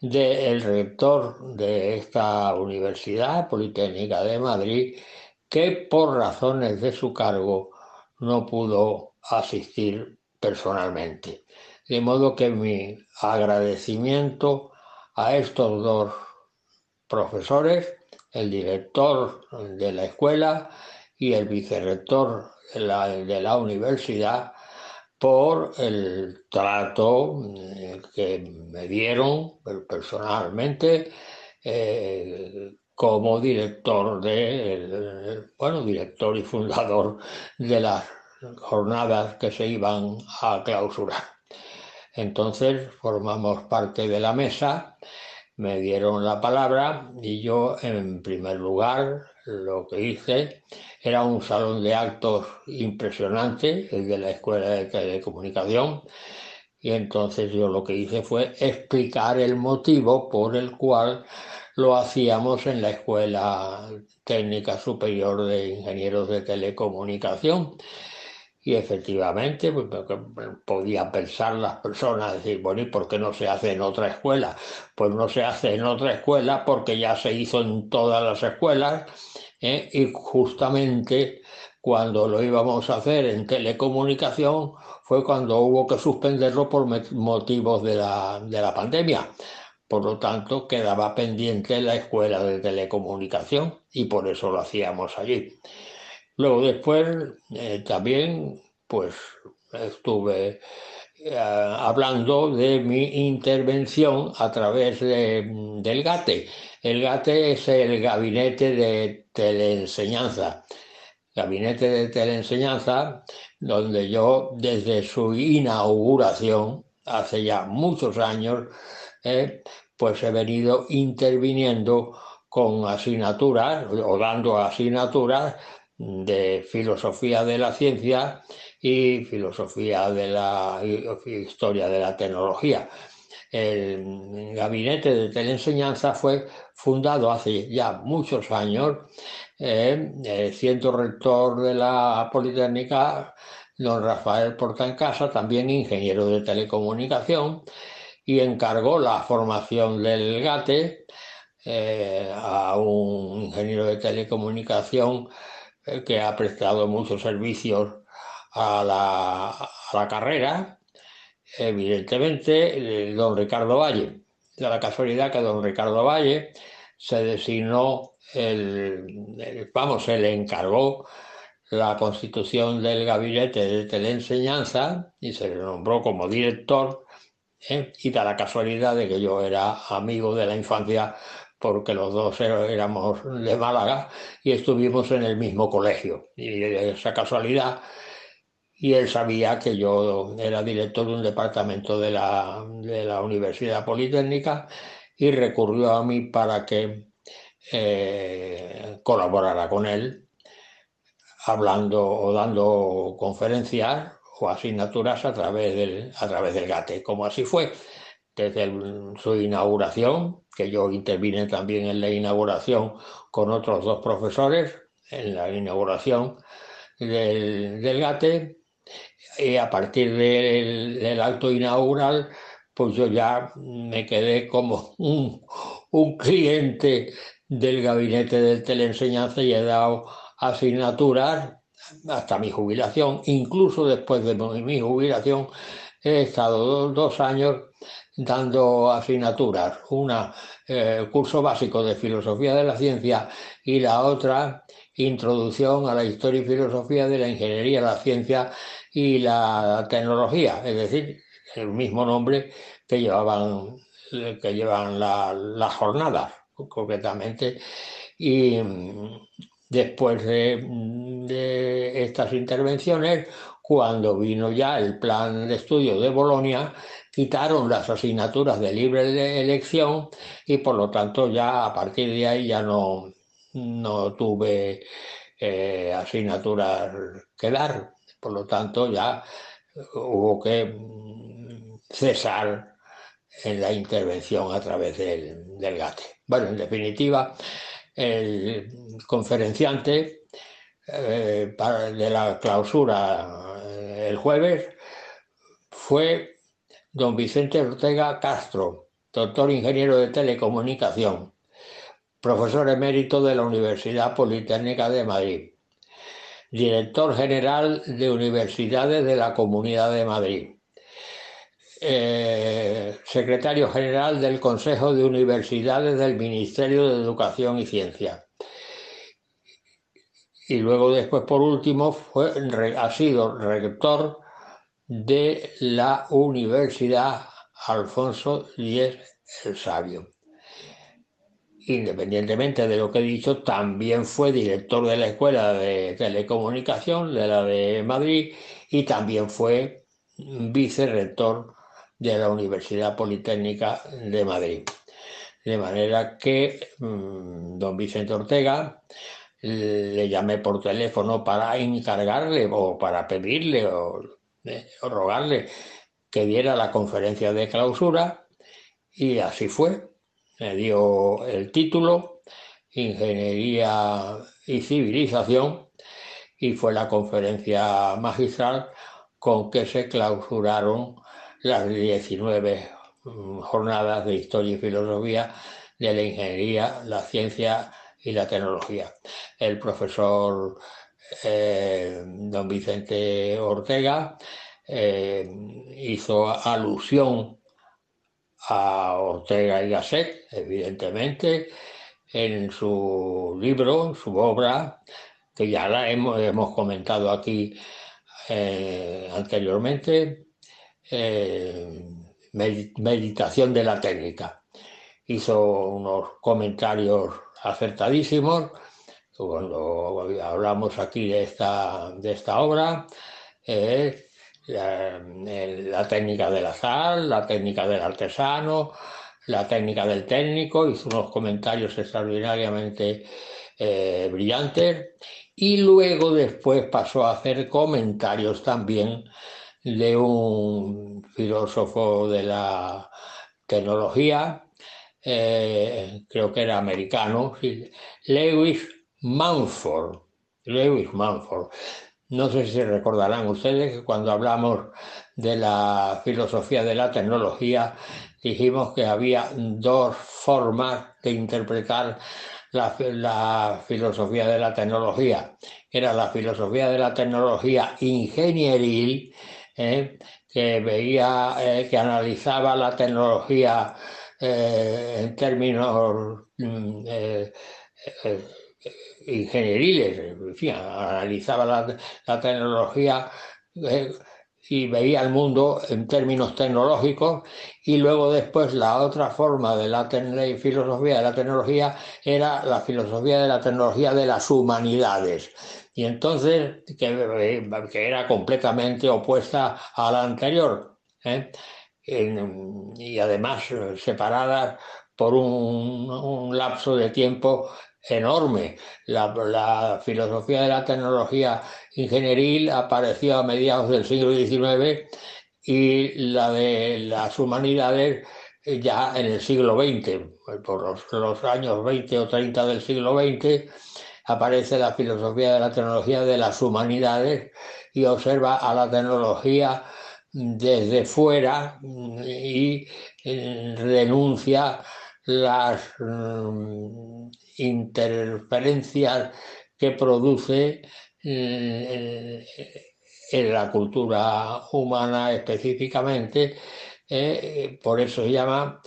del rector de esta Universidad Politécnica de Madrid, que por razones de su cargo no pudo asistir personalmente. De modo que mi agradecimiento a estos dos profesores, el director de la escuela y el vicerrector de la, universidad, por el trato eh, que me dieron personalmente, eh, como director de, bueno, director y fundador de las jornadas que se iban a clausurar. Entonces formamos parte de la mesa, me dieron la palabra y yo en primer lugar lo que hice era un salón de actos impresionante, el de la Escuela de Telecomunicación, y entonces yo lo que hice fue explicar el motivo por el cual lo hacíamos en la Escuela Técnica Superior de Ingenieros de Telecomunicación. Y efectivamente, pues, podían pensar las personas, decir, bueno, ¿y por qué no se hace en otra escuela? Pues no se hace en otra escuela porque ya se hizo en todas las escuelas ¿eh? y justamente cuando lo íbamos a hacer en telecomunicación fue cuando hubo que suspenderlo por motivos de la, de la pandemia. Por lo tanto, quedaba pendiente la escuela de telecomunicación y por eso lo hacíamos allí. Luego después eh, también pues estuve eh, hablando de mi intervención a través de, del GATE. El GATE es el gabinete de teleenseñanza. Gabinete de teleenseñanza donde yo desde su inauguración, hace ya muchos años, eh, pues he venido interviniendo con asignaturas o dando asignaturas de filosofía de la ciencia y filosofía de la historia de la tecnología. El gabinete de teleenseñanza fue fundado hace ya muchos años, eh, eh, siendo rector de la Politécnica don Rafael Portancasa, también ingeniero de telecomunicación, y encargó la formación del GATE eh, a un ingeniero de telecomunicación que ha prestado muchos servicios a la, a la carrera, evidentemente, don Ricardo Valle. De la casualidad que don Ricardo Valle se designó, el, vamos, se le encargó la constitución del gabinete de teleenseñanza y se le nombró como director ¿eh? y da la casualidad de que yo era amigo de la infancia porque los dos éramos de Málaga y estuvimos en el mismo colegio. Y esa casualidad y él sabía que yo era director de un departamento de la, de la Universidad Politécnica y recurrió a mí para que eh, colaborara con él hablando o dando conferencias o asignaturas a través del, a través del GATE, como así fue desde su inauguración, que yo intervine también en la inauguración con otros dos profesores, en la inauguración del, GATE, y a partir del, acto inaugural, pues yo ya me quedé como un cliente del gabinete de teleenseñanza y he dado asignaturas hasta mi jubilación, incluso después de mi jubilación, he estado dos, años dando asignaturas, una eh, curso básico de filosofía de la ciencia y la otra introducción a la historia y filosofía de la ingeniería, la ciencia y la tecnología, es decir, el mismo nombre que llevaban que llevan las jornadas concretamente. Y Después de, estas intervenciones, cuando vino ya el plan de estudio de Bolonia, quitaron las asignaturas de libre elección y por lo tanto ya a partir de ahí ya no, no tuve eh, asignaturas que dar. Por lo tanto ya hubo que mm, cesar en la intervención a través del, del GATE. Bueno, en definitiva, el conferenciante eh, de la clausura eh, el jueves fue don Vicente Ortega Castro, doctor ingeniero de telecomunicación, profesor emérito de la Universidad Politécnica de Madrid, director general de Universidades de la Comunidad de Madrid, eh, secretario general del Consejo de Universidades del Ministerio de Educación y Ciencia. Y luego después, por último, fue, ha sido rector de la Universidad Alfonso X el Sabio. independientemente de lo que he dicho, también fue director de la Escuela de Telecomunicación de la de Madrid y también fue vicerrector de la Universidad Politécnica de Madrid. De manera que mm, don Vicente Ortega le llamé por teléfono para encargarle o para pedirle o, o rogarle que diera la conferencia de clausura y así fue. Me dio el título, Ingeniería y Civilización, y fue la conferencia magistral con que se clausuraron las 19 mm, jornadas de historia y filosofía de la ingeniería, la ciencia y la tecnología. El profesor eh, don Vicente Ortega eh, hizo alusión a Ortega y Gasset, evidentemente, en su libro, su obra, que ya la hemos, comentado aquí eh, anteriormente, Meditación de la técnica. Hizo unos comentarios acertadísimos cuando hablamos aquí de esta, de esta obra. Eh, la, técnica del azar, la técnica del artesano, la técnica del técnico, hizo unos comentarios extraordinariamente brillantes y luego después pasó a hacer comentarios también de un filósofo de la tecnología, eh, creo que era americano, Lewis Mumford. Lewis Mumford. No sé si recordarán ustedes que cuando hablamos de la filosofía de la tecnología dijimos que había dos formas de interpretar la, filosofía de la tecnología. Era la filosofía de la tecnología ingenieril, ¿eh? que veía, eh, que analizaba la tecnología eh, en términos ingenieriles, analizaba la, tecnología y veía el mundo en términos tecnológicos y luego después la otra forma de la filosofía de la tecnología era la filosofía de la tecnología de las humanidades y entonces que, que era completamente opuesta a la anterior ¿eh? y además separadas por un lapso de tiempo enorme. La, filosofía de la tecnología ingenieril apareció a mediados del siglo XIX y la de las humanidades ya en el siglo XX. Por los, años 20 o 30 del siglo XX aparece la filosofía de la tecnología de las humanidades y observa a la tecnología desde fuera y eh, renuncia las mm, interferencias que produce eh, en la cultura humana específicamente. Eh, por eso se llama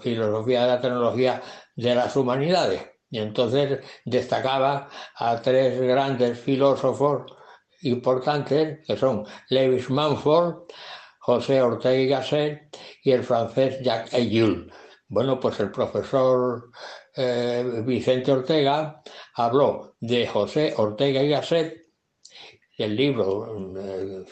filosofía de la tecnología de las humanidades. Y entonces destacaba a tres grandes filósofos importantes, que son Lewis Mumford, José Ortega y Gasset y el francés Jacques Ellul. Bueno, pues el profesor eh, Vicente Ortega habló de José Ortega y Gasset, el libro eh,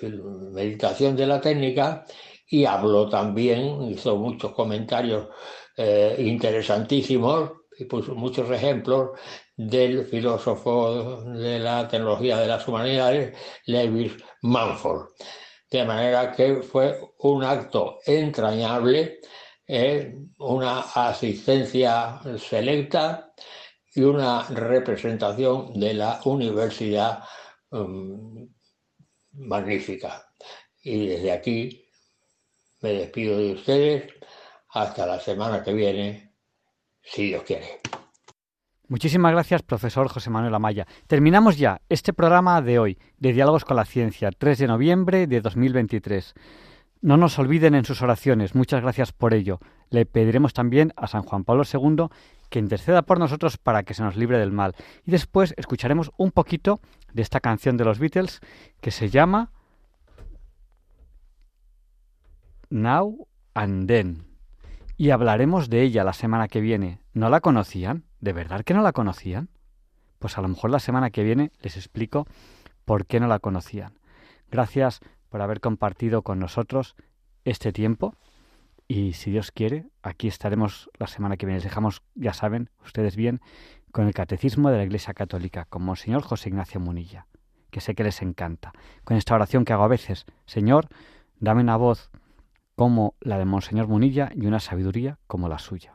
Meditación de la Técnica, y habló también, hizo muchos comentarios eh, interesantísimos y puso muchos ejemplos del filósofo de la tecnología de las humanidades, Lewis Manford. De manera que fue un acto entrañable una asistencia selecta y una representación de la universidad um, magnífica. Y desde aquí me despido de ustedes hasta la semana que viene, si Dios quiere. Muchísimas gracias, profesor José Manuel Amaya. Terminamos ya este programa de hoy, de Diálogos con la Ciencia, 3 de noviembre de 2023. No nos olviden en sus oraciones, muchas gracias por ello. Le pediremos también a San Juan Pablo II que interceda por nosotros para que se nos libre del mal. Y después escucharemos un poquito de esta canción de los Beatles que se llama Now and Then. Y hablaremos de ella la semana que viene. ¿No la conocían? ¿De verdad que no la conocían? Pues a lo mejor la semana que viene les explico por qué no la conocían. Gracias por haber compartido con nosotros este tiempo y si Dios quiere, aquí estaremos la semana que viene. Les dejamos, ya saben, ustedes bien, con el Catecismo de la Iglesia Católica, con Monseñor José Ignacio Munilla, que sé que les encanta. Con esta oración que hago a veces, Señor, dame una voz como la de Monseñor Munilla y una sabiduría como la suya.